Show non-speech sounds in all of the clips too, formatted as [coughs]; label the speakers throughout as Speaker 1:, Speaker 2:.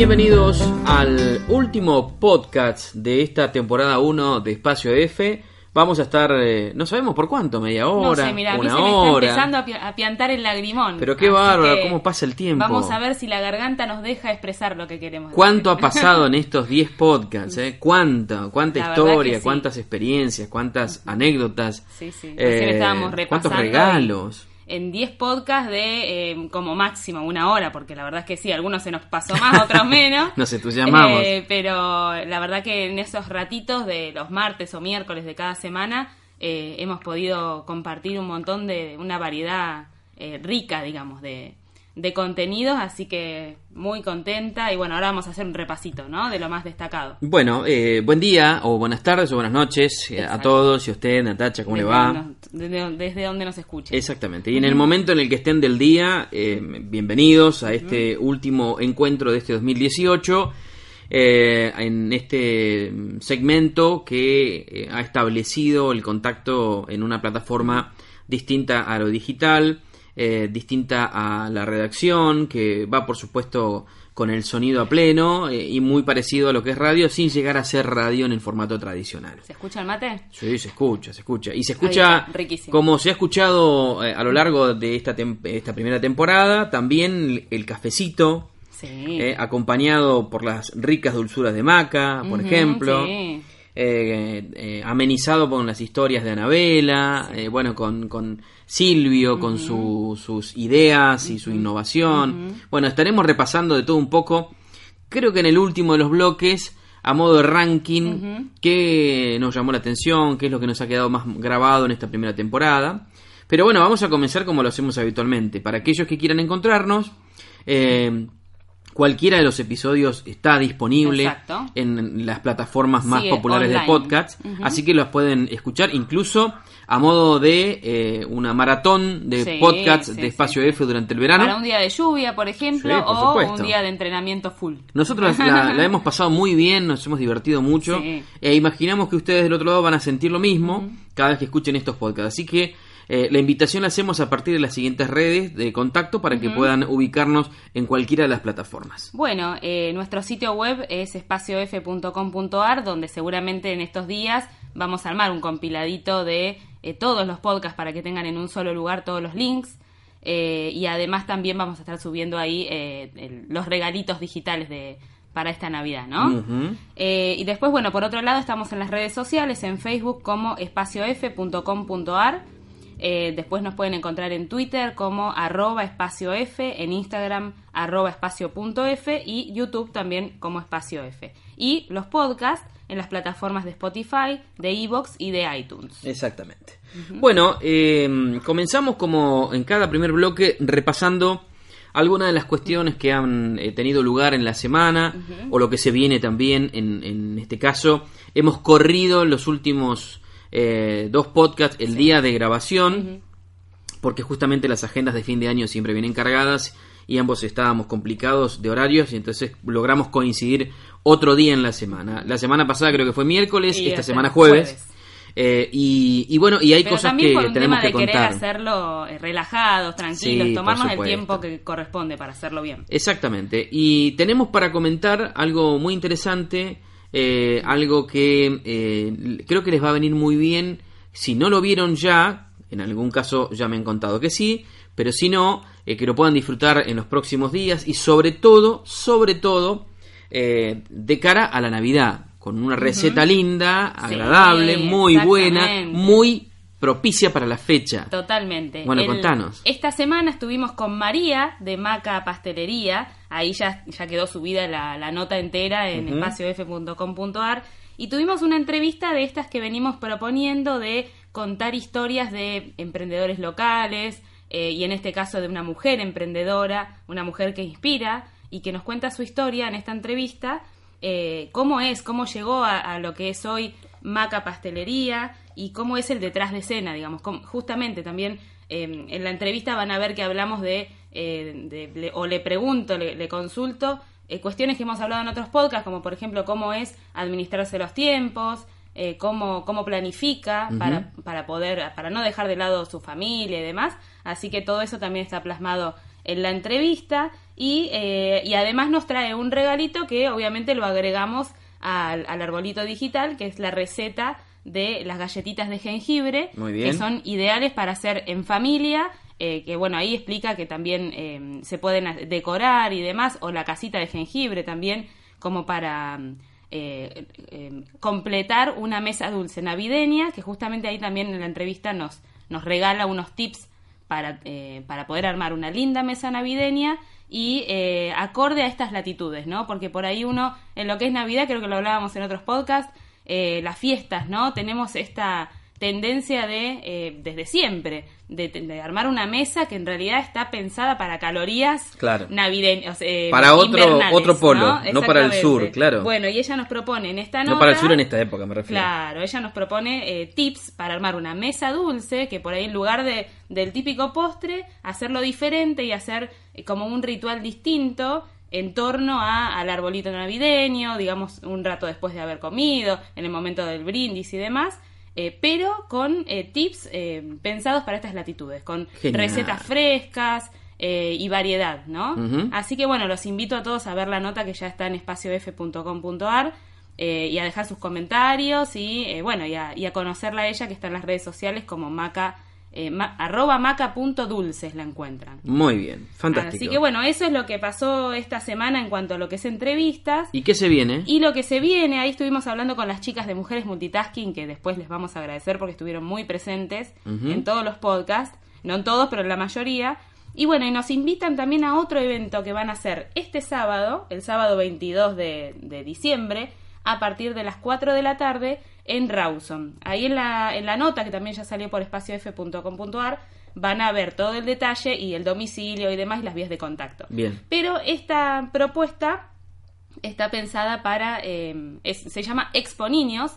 Speaker 1: Bienvenidos al último podcast de esta temporada 1 de Espacio F. Vamos a estar, eh, no sabemos por cuánto, media hora,
Speaker 2: no sé, mira, a mí
Speaker 1: una
Speaker 2: se me está
Speaker 1: hora.
Speaker 2: empezando a, pi- a piantar el lagrimón.
Speaker 1: Pero qué bárbaro, cómo pasa el tiempo.
Speaker 2: Vamos a ver si la garganta nos deja expresar lo que queremos.
Speaker 1: ¿Cuánto ha [laughs] pasado en estos 10 podcasts? Eh? ¿Cuánta? ¿Cuánta
Speaker 2: La
Speaker 1: historia?
Speaker 2: sí.
Speaker 1: ¿Cuántas experiencias? ¿Cuántas anécdotas?
Speaker 2: Sí, sí.
Speaker 1: Eh. ¿Cuántos regalos?
Speaker 2: En 10 podcasts de eh, como máximo una hora, porque la verdad es que sí, algunos se nos pasó más, [laughs] otros menos.
Speaker 1: Nos entusiasmamos.
Speaker 2: Eh, pero la verdad que en esos ratitos de los martes o miércoles de cada semana eh, hemos podido compartir un montón de una variedad eh, rica, digamos, de, de contenidos, así que muy contenta y bueno, ahora vamos a hacer un repasito, ¿no? De lo más destacado.
Speaker 1: Bueno, eh, buen día o buenas tardes o buenas noches eh, a todos y a usted, Natacha, ¿cómo le va?
Speaker 2: desde, desde donde nos.
Speaker 1: Exactamente. Y en el momento en el que estén del día, eh, bienvenidos a este último encuentro de este 2018. eh, en este segmento que eh, ha establecido el contacto en una plataforma distinta a lo digital, eh, distinta a la redacción, que va por supuesto con el sonido a pleno eh, y muy parecido a lo que es radio, sin llegar a ser radio en el formato tradicional.
Speaker 2: ¿Se escucha el mate?
Speaker 1: Sí, se escucha, se escucha. Y se escucha
Speaker 2: riquísimo.
Speaker 1: como se ha escuchado eh, a lo largo de esta, esta primera temporada, también el cafecito,
Speaker 2: Sí.
Speaker 1: eh, acompañado por las ricas dulzuras de maca, por ejemplo.
Speaker 2: sí.
Speaker 1: Eh, eh, amenizado con las historias de Anabela, eh, bueno, con, con Silvio, con su- sus ideas y su innovación. Bueno, estaremos repasando de todo un poco. Creo que en el último de los bloques, a modo de ranking, qué nos llamó la atención, qué es lo que nos ha quedado más grabado en esta primera temporada. Pero bueno, vamos a comenzar como lo hacemos habitualmente. Para aquellos que quieran encontrarnos, eh, cualquiera de los episodios está disponible
Speaker 2: Exacto.
Speaker 1: en las plataformas más
Speaker 2: Sí,
Speaker 1: populares de podcast, así que los pueden escuchar incluso a modo de eh, una maratón de
Speaker 2: Sí,
Speaker 1: podcasts
Speaker 2: sí,
Speaker 1: de Espacio. F durante el verano.
Speaker 2: Para un día de lluvia, por ejemplo,
Speaker 1: por
Speaker 2: o
Speaker 1: supuesto.
Speaker 2: un día de entrenamiento full.
Speaker 1: Nosotros la, [laughs] la hemos pasado muy bien, nos hemos divertido mucho e imaginamos que ustedes del otro lado van a sentir lo mismo cada vez que escuchen estos podcasts. Así que eh, la invitación la hacemos a partir de las siguientes redes de contacto para que puedan ubicarnos en cualquiera de las plataformas.
Speaker 2: Bueno, eh, nuestro sitio web es espaciof.com.ar, donde seguramente en estos días vamos a armar un compiladito de eh, todos los podcasts para que tengan en un solo lugar todos los links. Y además también vamos a estar subiendo ahí el- los regalitos digitales de para esta Navidad, ¿no? Eh, y después, bueno, por otro lado, estamos en las redes sociales, en Facebook como espaciof.com.ar. Eh, después nos pueden encontrar en Twitter como arroba espacio F, en Instagram arroba espacio.f y YouTube también como espacio F. Y los podcasts en las plataformas de Spotify, de Evox y de iTunes.
Speaker 1: Exactamente. Bueno, eh, comenzamos como en cada primer bloque repasando algunas de las cuestiones que han eh, tenido lugar en la semana o lo que se viene también en, en este caso. Hemos corrido los últimos eh, dos podcasts el día de grabación porque justamente las agendas de fin de año siempre vienen cargadas y ambos estábamos complicados de horarios y entonces logramos coincidir otro día en la semana. La semana pasada creo que fue miércoles,
Speaker 2: Y
Speaker 1: esta
Speaker 2: este,
Speaker 1: semana jueves.
Speaker 2: jueves.
Speaker 1: Eh, y, y bueno, y hay
Speaker 2: Pero
Speaker 1: cosas que
Speaker 2: por un
Speaker 1: tenemos
Speaker 2: tema
Speaker 1: que
Speaker 2: de querer
Speaker 1: contar.
Speaker 2: hacerlo eh, relajados, tranquilos,
Speaker 1: Sí,
Speaker 2: tomarnos el tiempo que corresponde para hacerlo bien.
Speaker 1: Exactamente. Y tenemos para comentar algo muy interesante, eh, algo que eh, creo que les va a venir muy bien. Si no lo vieron ya, en algún caso ya me han contado que sí, pero si no, eh, que lo puedan disfrutar en los próximos días y sobre todo, sobre todo, de cara a la Navidad, con una receta linda, agradable, muy buena, muy propicia para la fecha.
Speaker 2: Totalmente.
Speaker 1: Bueno, contanos.
Speaker 2: Esta semana estuvimos con María de Maca Pastelería. Ahí ya, ya quedó subida la, la nota entera en espaciof.com.ar. Y tuvimos una entrevista de estas que venimos proponiendo de contar historias de emprendedores locales eh, y en este caso de una mujer emprendedora, una mujer que inspira y que nos cuenta su historia en esta entrevista, eh, cómo es, cómo llegó a, a lo que es hoy Maca Pastelería y cómo es el detrás de escena, digamos. Cómo- justamente también eh, en la entrevista van a ver que hablamos de, eh, de- le- o le pregunto, le, le consulto eh, cuestiones que hemos hablado en otros podcasts, como por ejemplo cómo es administrarse los tiempos, eh, cómo, cómo planifica para, para poder, para no dejar de lado su familia y demás. Así que todo eso también está plasmado en la entrevista y, eh, y además nos trae un regalito que obviamente lo agregamos al, al arbolito digital, que es la receta de las galletitas de jengibre,
Speaker 1: Muy bien.
Speaker 2: que son ideales para hacer en familia, eh, que bueno, ahí explica que también eh, se pueden decorar y demás, o la casita de jengibre también, como para mm, eh, eh, completar una mesa dulce navideña, que justamente ahí también en la entrevista nos, nos regala unos tips para, eh, para poder armar una linda mesa navideña y eh, acorde a estas latitudes, ¿no? Porque por ahí uno, en lo que es Navidad, creo que lo hablábamos en otros podcasts, las fiestas, ¿no? Tenemos esta tendencia de, eh, desde siempre, de, de armar una mesa que en realidad está pensada para calorías
Speaker 1: Claro.
Speaker 2: navideñas. eh,
Speaker 1: Para otro- otro polo, no para el sur, claro.
Speaker 2: Bueno, y ella nos propone en esta nota...
Speaker 1: No para el sur en esta época, me refiero.
Speaker 2: Claro, ella nos propone eh, tips para armar una mesa dulce, que por ahí en lugar de, del típico postre, hacerlo diferente y hacer eh, como un ritual distinto en torno a, al arbolito navideño, digamos un rato después de haber comido, en el momento del brindis y demás, eh, pero con eh, tips eh, pensados para estas latitudes, con
Speaker 1: Genial.
Speaker 2: recetas frescas eh, y variedad, ¿no? Así que bueno, los invito a todos a ver la nota que ya está en espaciof.com.ar eh, y a dejar sus comentarios y eh, bueno, y a, y a conocerla a ella que está en las redes sociales como maca, eh, ma- arroba maca.dulces la encuentran.
Speaker 1: Muy bien, fantástico.
Speaker 2: Así que bueno, eso es lo que pasó esta semana en cuanto a lo que es entrevistas.
Speaker 1: ¿Y qué se viene?
Speaker 2: Y lo que se viene, ahí estuvimos hablando con las chicas de Mujeres Multitasking, que después les vamos a agradecer porque estuvieron muy presentes en todos los podcasts, no en todos, pero en la mayoría. Y bueno, y nos invitan también a otro evento que van a hacer este sábado, el sábado 22 de, de diciembre, a partir de las 4 de la tarde en Rawson. Ahí en la, en la nota, que también ya salió por espaciof.com.ar, van a ver todo el detalle y el domicilio y demás y las vías de contacto.
Speaker 1: Bien.
Speaker 2: Pero esta propuesta está pensada para, eh, es- se llama Expo Niños,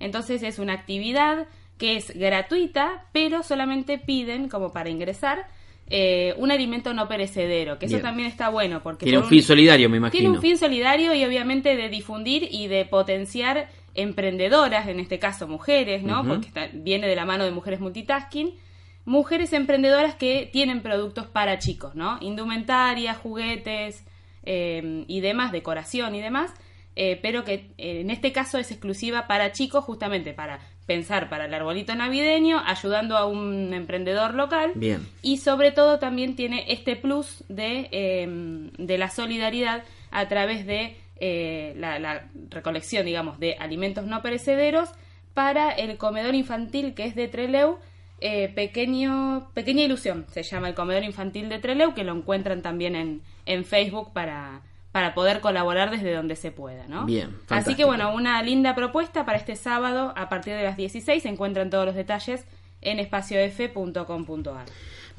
Speaker 2: entonces es una actividad que es gratuita, pero solamente piden, como para ingresar, eh, un alimento no perecedero, que eso también está bueno, porque
Speaker 1: Tiene un fin solidario, me imagino.
Speaker 2: tiene un fin solidario y obviamente de difundir y de potenciar emprendedoras, en este caso mujeres, ¿no? Porque está- viene de la mano de mujeres multitasking. Mujeres emprendedoras que tienen productos para chicos, ¿no? Indumentaria, juguetes eh, y demás, decoración y demás, eh, pero que eh, en este caso es exclusiva para chicos, justamente para pensar para el arbolito navideño, ayudando a un emprendedor local
Speaker 1: Bien.
Speaker 2: y sobre todo también tiene este plus de, de la solidaridad a través de eh, la, la recolección, digamos, de alimentos no perecederos para el comedor infantil que es de Treleu, eh, pequeño, Pequeña Ilusión, se llama el comedor infantil de Treleu, que lo encuentran también en, en Facebook para, para poder colaborar desde donde se pueda, ¿no?
Speaker 1: Bien,
Speaker 2: Así que bueno, una linda propuesta para este sábado a partir de las 16, se encuentran todos los detalles en espaciof.com.ar.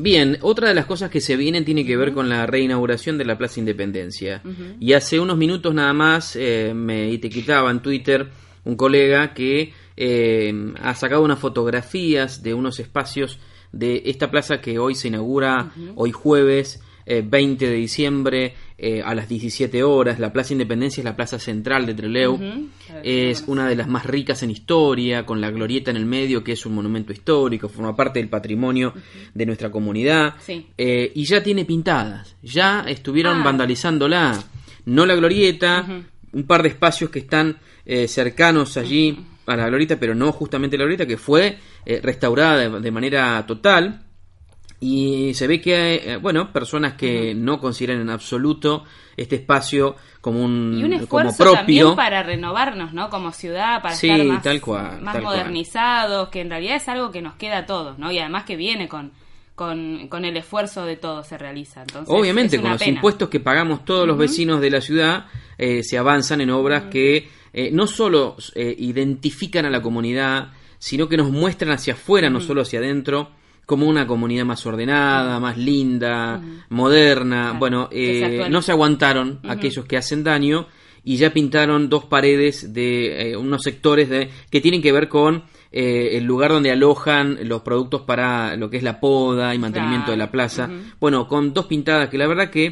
Speaker 1: Bien, otra de las cosas que se vienen tiene que ver con la reinauguración de la Plaza Independencia. Y hace unos minutos nada más eh, me etiquetaba en Twitter un colega que eh, ha sacado unas fotografías de unos espacios de esta plaza que hoy se inaugura, hoy jueves eh, 20 de diciembre eh, a las 17 horas. La Plaza Independencia es la plaza central de Trelew. Es una de las más ricas en historia, con la glorieta en el medio, que es un monumento histórico, forma parte del patrimonio de nuestra comunidad.
Speaker 2: Sí.
Speaker 1: Eh, y ya tiene pintadas, ya estuvieron
Speaker 2: Ah.
Speaker 1: vandalizándola. No la glorieta, un par de espacios que están eh, cercanos allí a la glorieta, pero no justamente la glorieta, que fue restaurada de, de manera total. Y se ve que hay, eh, bueno, personas que no consideran en absoluto este espacio como un,
Speaker 2: Y un
Speaker 1: como
Speaker 2: esfuerzo
Speaker 1: propio.
Speaker 2: también para renovarnos, ¿no? Como ciudad, para
Speaker 1: Sí,
Speaker 2: estar más,
Speaker 1: tal cual,
Speaker 2: más
Speaker 1: tal cual.
Speaker 2: modernizados, que en realidad es algo que nos queda a todos, ¿no? Y además que viene con, con, con el esfuerzo de todos se realiza. Entonces,
Speaker 1: Obviamente, con los
Speaker 2: pena.
Speaker 1: impuestos que pagamos todos los vecinos de la ciudad, eh, se avanzan en obras que eh, no solo eh, identifican a la comunidad, sino que nos muestran hacia afuera, no solo hacia adentro, como una comunidad más ordenada, más linda, moderna.
Speaker 2: Claro,
Speaker 1: Bueno,
Speaker 2: se
Speaker 1: eh, no se aguantaron aquellos que hacen daño y ya pintaron dos paredes de eh, unos sectores de, que tienen que ver con eh, el lugar donde alojan los productos para lo que es la poda y mantenimiento
Speaker 2: Claro.
Speaker 1: de la plaza. Bueno, con dos pintadas que la verdad que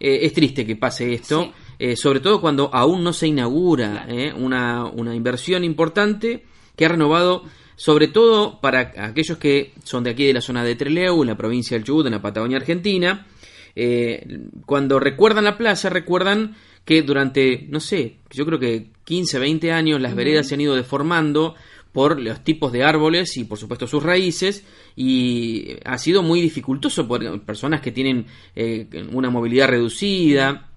Speaker 1: eh, es triste que pase esto,
Speaker 2: Sí.
Speaker 1: eh, sobre todo cuando aún no se inaugura
Speaker 2: Claro.
Speaker 1: una, una inversión importante que ha renovado sobre todo para aquellos que son de aquí de la zona de Trelew, en la provincia del Chubut, en la Patagonia Argentina, eh, cuando recuerdan la plaza, recuerdan que durante, no sé, yo creo que 15, 20 años las veredas se han ido deformando por los tipos de árboles y por supuesto sus raíces y ha sido muy dificultoso por personas que tienen eh, una movilidad reducida,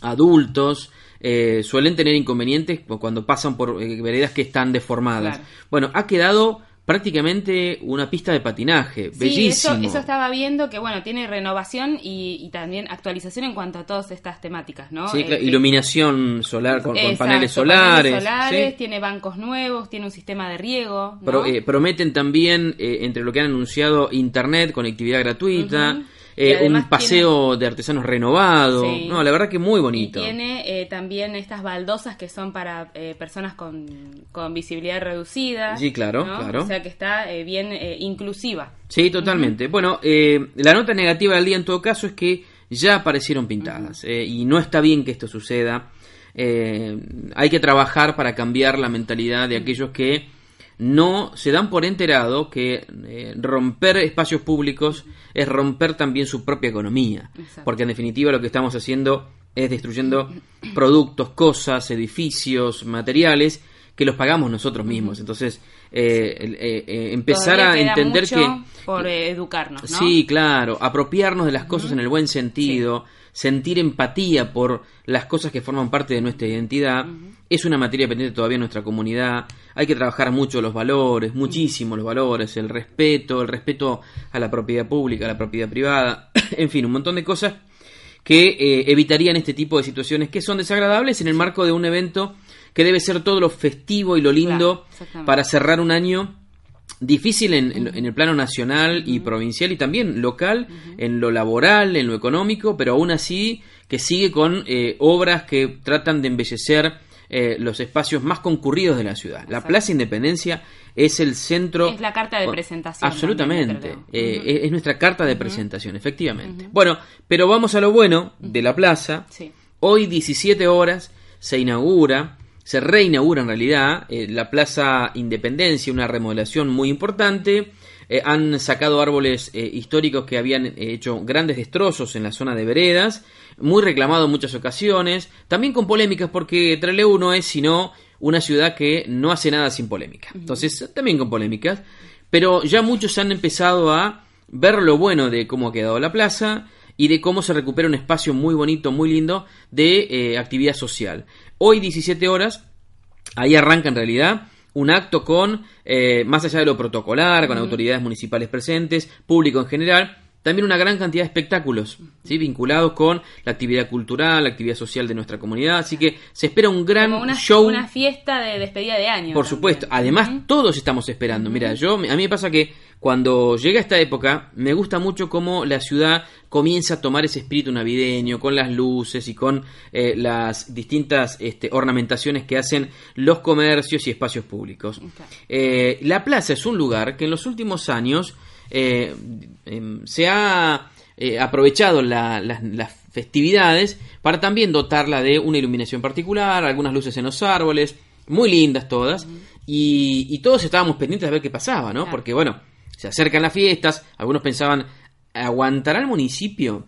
Speaker 1: adultos, eh, suelen tener inconvenientes cuando pasan por eh, veredas que están deformadas.
Speaker 2: Claro.
Speaker 1: Bueno, ha quedado prácticamente una pista de patinaje,
Speaker 2: Sí,
Speaker 1: bellísimo.
Speaker 2: eso, eso estaba viendo que bueno, tiene renovación y, y también actualización en cuanto a todas estas temáticas, ¿no?
Speaker 1: Sí,
Speaker 2: Eh, que-
Speaker 1: iluminación solar con, paneles solares.
Speaker 2: paneles solares,
Speaker 1: sí.
Speaker 2: tiene bancos nuevos, tiene un sistema de riego, ¿no?
Speaker 1: Pro- eh, prometen también, eh, entre lo que han anunciado, internet, conectividad gratuita. Eh,
Speaker 2: Y
Speaker 1: un paseo de artesanos renovado.
Speaker 2: Sí.
Speaker 1: No, la verdad que muy
Speaker 2: Y
Speaker 1: bonito.
Speaker 2: tiene eh, también estas baldosas que son para eh, personas con, con visibilidad reducida.
Speaker 1: Sí, claro,
Speaker 2: ¿no?
Speaker 1: claro.
Speaker 2: O sea que está eh, bien inclusiva.
Speaker 1: Sí, totalmente. Bueno, la nota negativa del día en todo caso es que ya aparecieron pintadas y no está bien que esto suceda. Hay que trabajar para cambiar la mentalidad de aquellos que no se dan por enterado que eh, romper espacios públicos es romper también su propia economía.
Speaker 2: Exacto.
Speaker 1: Porque en definitiva lo que estamos haciendo es destruyendo productos, cosas, edificios, materiales que los pagamos nosotros mismos. Entonces, eh, eh, eh, empezar
Speaker 2: Todavía
Speaker 1: a
Speaker 2: queda
Speaker 1: entender
Speaker 2: mucho
Speaker 1: que
Speaker 2: por educarnos, ¿no?
Speaker 1: Sí, claro, apropiarnos de las cosas en el buen sentido, sentir empatía por las cosas que forman parte de nuestra identidad, es una materia pendiente todavía en nuestra comunidad. Hay que trabajar mucho los valores, muchísimo los valores, el respeto, el respeto a la propiedad pública, a la propiedad privada, [coughs] en fin, un montón de cosas que eh, evitarían este tipo de situaciones que son desagradables en el marco de un evento que debe ser todo lo festivo y lo lindo
Speaker 2: Claro,
Speaker 1: para cerrar un año difícil en, en- en el plano nacional y provincial y también local, en lo laboral, en lo económico, pero aún así que sigue con eh, obras que tratan de embellecer eh, los espacios más concurridos de la ciudad. La. Plaza Independencia es el centro...
Speaker 2: Es la carta de presentación
Speaker 1: Absolutamente.
Speaker 2: también,
Speaker 1: Eh, es- Es nuestra carta de presentación, efectivamente. Bueno, pero vamos a lo bueno de la plaza.
Speaker 2: Sí.
Speaker 1: Hoy, 17 horas, se inaugura, se reinaugura en realidad eh, la Plaza Independencia, una remodelación muy importante. Eh, han sacado árboles eh, históricos que habían hecho grandes destrozos en la zona de veredas, muy reclamado en muchas ocasiones, también con polémicas porque Trelew no es sino una ciudad que no hace nada sin polémica. Entonces, también con polémicas, pero ya muchos han empezado a ver lo bueno de cómo ha quedado la plaza y de cómo se recupera un espacio muy bonito, muy lindo de eh, actividad social. Hoy 17 horas, ahí arranca en realidad un acto con, eh, más allá de lo protocolar, con autoridades municipales presentes, público en general, también una gran cantidad de espectáculos, ¿sí? vinculados con la actividad cultural, la actividad social de nuestra comunidad, así que se espera un gran
Speaker 2: Como una,
Speaker 1: show.
Speaker 2: una fiesta de despedida de año.
Speaker 1: Por
Speaker 2: también.
Speaker 1: supuesto. Además, todos estamos esperando. Mira, yo a mí me pasa que cuando llega esta época, me gusta mucho cómo la ciudad comienza a tomar ese espíritu navideño, con las luces y con eh, las distintas este, ornamentaciones que hacen los comercios y espacios públicos. Eh, la plaza es un lugar que en los últimos años eh, em, se ha eh, aprovechado la- las- las festividades para también dotarla de una iluminación particular, algunas luces en los árboles, muy lindas todas, y, y todos estábamos pendientes de ver qué pasaba, ¿no?
Speaker 2: Claro.
Speaker 1: Porque bueno, se acercan las fiestas, algunos pensaban, ¿aguantará el municipio?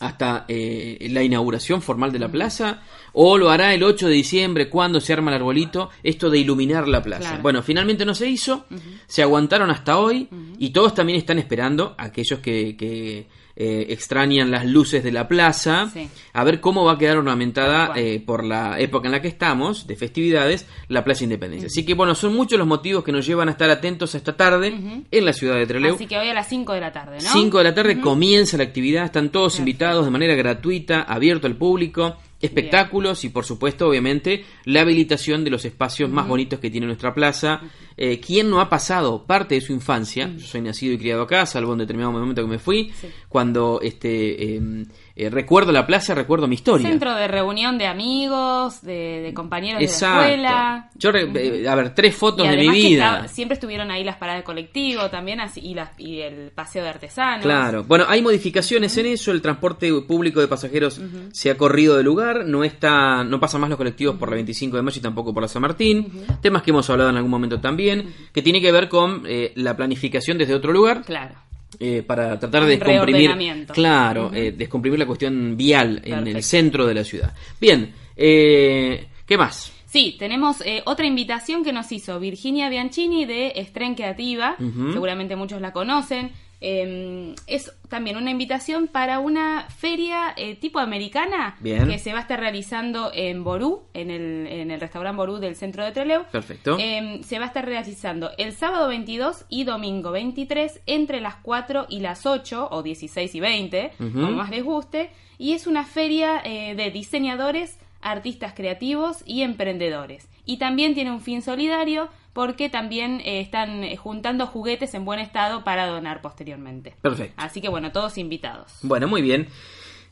Speaker 1: Hasta eh, la inauguración formal de la plaza o lo hará el 8 de diciembre cuando se arma el arbolito esto de iluminar la plaza.
Speaker 2: Claro.
Speaker 1: bueno finalmente no se hizo se aguantaron hasta hoy y todos también están esperando aquellos que, que, eh, extrañan las luces de la plaza
Speaker 2: Sí.
Speaker 1: a ver cómo va a quedar ornamentada eh, por la época en la que estamos de festividades la plaza Independencia así que bueno son muchos los motivos que nos llevan a estar atentos a esta tarde en la ciudad de Trelew
Speaker 2: Así que hoy a las 5 de la tarde, ¿no?
Speaker 1: 5 de la tarde comienza la actividad, están todos invitados de manera gratuita, abierto al público. espectáculos y por supuesto obviamente la habilitación de los espacios más bonitos que tiene nuestra plaza. Eh, ¿Quién no ha pasado parte de su infancia? Yo soy nacido y criado acá, salvo en determinado momento que me fui,
Speaker 2: Sí.
Speaker 1: cuando este eh, eh, recuerdo la plaza, recuerdo mi historia.
Speaker 2: Centro de reunión de amigos, de, de compañeros de la escuela.
Speaker 1: Yo, re- eh, a ver, tres fotos
Speaker 2: Y
Speaker 1: de mi
Speaker 2: que
Speaker 1: vida.
Speaker 2: estaba- siempre estuvieron ahí las paradas de colectivo también así, y, las, y el paseo de artesanos.
Speaker 1: Claro. Bueno, hay modificaciones en eso. El transporte público de pasajeros se ha corrido del lugar. No está, no pasan más los colectivos por la 25 de mayo y tampoco por la San Martín. Temas que hemos hablado en algún momento también, que tiene que ver con eh, la planificación desde otro lugar.
Speaker 2: Claro.
Speaker 1: eh, para tratar de descomprimir claro eh, descomprimir la cuestión vial en el centro de la ciudad bien eh, qué más
Speaker 2: Sí, tenemos eh, otra invitación que nos hizo Virginia Bianchini de Estren Creativa. Seguramente muchos la conocen. Eh, es también una invitación para una feria eh, tipo americana
Speaker 1: Bien.
Speaker 2: que se va a estar realizando en Ború, en el, en el restaurante Ború del centro de Trelew.
Speaker 1: perfecto
Speaker 2: Eh, se va a estar realizando el sábado 22 y domingo 23 entre las 4 y las 8 o 16 y 20,
Speaker 1: Ujú.
Speaker 2: como más les guste. Y es una feria eh, de diseñadores, artistas creativos y emprendedores. Y también tiene un fin solidario porque también eh, están eh, juntando juguetes en buen estado para donar posteriormente.
Speaker 1: perfecto
Speaker 2: Así que bueno, todos invitados.
Speaker 1: Bueno, muy bien.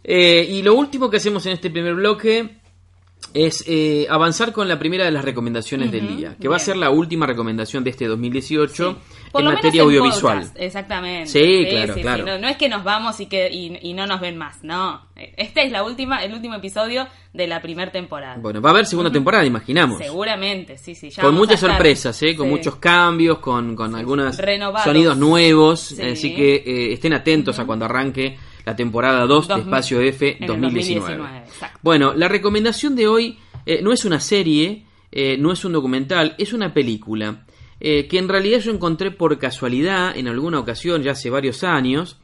Speaker 1: Eh, y lo último que hacemos en este primer bloque es eh, avanzar con la primera de las recomendaciones del día, que va a ser la última recomendación de este 2018
Speaker 2: Por
Speaker 1: en
Speaker 2: lo
Speaker 1: materia
Speaker 2: menos en
Speaker 1: audiovisual.
Speaker 2: podcast, exactamente.
Speaker 1: Sí, claro, claro.
Speaker 2: No, no es que nos vamos y que y, y no nos ven más, no. Este es la última, el último episodio de la primera temporada.
Speaker 1: Bueno, va a haber segunda temporada, imaginamos.
Speaker 2: Seguramente, sí, sí. ya
Speaker 1: Con muchas sorpresas, ¿eh? con muchos cambios, con, con algunos sonidos nuevos.
Speaker 2: Sí.
Speaker 1: Así que eh, estén atentos a cuando arranque la temporada 2 de Espacio F
Speaker 2: en el
Speaker 1: 2019.
Speaker 2: 2019, exacto.
Speaker 1: Bueno, la recomendación de hoy eh, no es una serie, eh, no es un documental, es una película. Eh, que en realidad yo encontré por casualidad en alguna ocasión, ya hace varios años,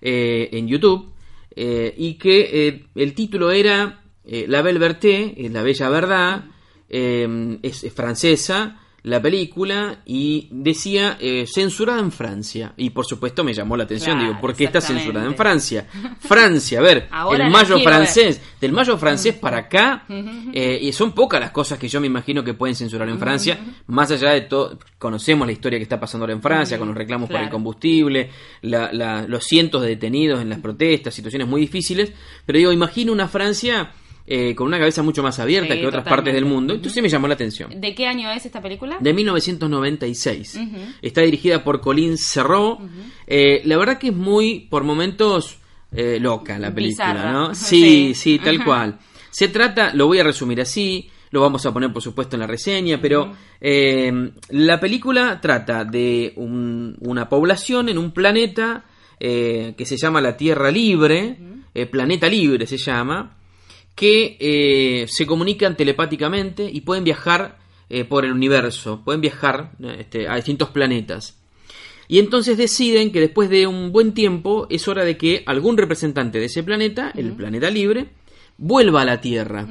Speaker 1: eh, en YouTube, eh, y que el título era La Belle Verté, La Bella Verdad, es francesa la película y decía eh, censurada en Francia. Y por supuesto me llamó la atención.
Speaker 2: Claro,
Speaker 1: digo ¿por qué está censurada en Francia? [laughs] Francia a ver
Speaker 2: Ahora
Speaker 1: el mayo francés del mayo francés para acá [laughs] eh, y son pocas las cosas que yo me imagino que pueden censurar en Francia. [laughs] Más allá de todo conocemos la historia que está pasando ahora en Francia con los reclamos por el
Speaker 2: Claro.
Speaker 1: combustible la- la- los cientos de detenidos en las protestas situaciones muy difíciles. Pero digo imagino una Francia eh, con una cabeza mucho más abierta
Speaker 2: Sí,
Speaker 1: que otras
Speaker 2: totalmente.
Speaker 1: partes del mundo entonces me llamó la atención
Speaker 2: ¿De qué año es esta película?
Speaker 1: de 1996. Está dirigida por Colin Serrault. Eh, la verdad que es muy, por momentos, eh, loca la película,
Speaker 2: Bizarra.
Speaker 1: ¿no? [laughs]
Speaker 2: Sí.
Speaker 1: Sí, sí, tal cual. Se trata, lo voy a resumir así, lo vamos a poner por supuesto en la reseña, pero eh, la película trata de un- una población en un planeta eh, que se llama la Tierra Libre, eh, Planeta Libre se llama, que eh, se comunican telepáticamente y pueden viajar eh, por el universo, pueden viajar eh, este, a distintos planetas. Y entonces deciden que después de un buen tiempo es hora de que algún representante de ese planeta, el planeta libre, vuelva a la Tierra.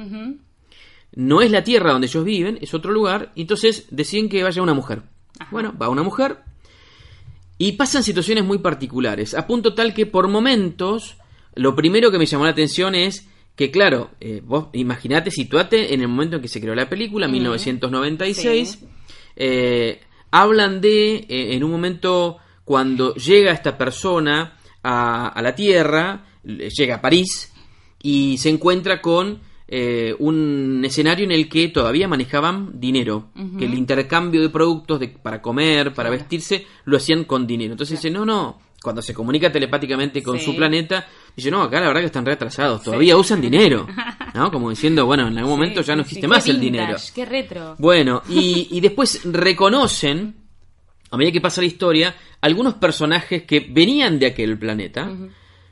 Speaker 1: No es la Tierra donde ellos viven, es otro lugar, y entonces deciden que vaya una mujer. Bueno, va una mujer y pasan situaciones muy particulares, a punto tal que por momentos, lo primero que me llamó la atención es que, claro, eh, vos imaginate, situate en el momento en que se creó la película, 1996,
Speaker 2: Sí.
Speaker 1: eh, hablan de, eh, en un momento, cuando llega esta persona a, a la Tierra, le- llega a París y se encuentra con eh, un escenario en el que todavía manejaban dinero, que el intercambio de productos de- para comer, para vestirse, lo hacían con dinero. Entonces dice, no, no, cuando se comunica telepáticamente con
Speaker 2: Sí.
Speaker 1: su planeta, dice, no, acá la verdad que están retrasados, todavía usan [laughs] dinero, ¿no? Como diciendo, bueno, en algún momento
Speaker 2: Sí,
Speaker 1: ya no existe más el dinero.
Speaker 2: Qué retro.
Speaker 1: Bueno, y, [laughs] y después reconocen, a medida que pasa la historia, algunos personajes que venían de aquel planeta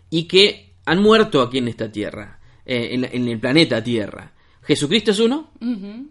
Speaker 1: y que han muerto aquí en esta Tierra, eh, en, en el planeta Tierra. Jesucristo es uno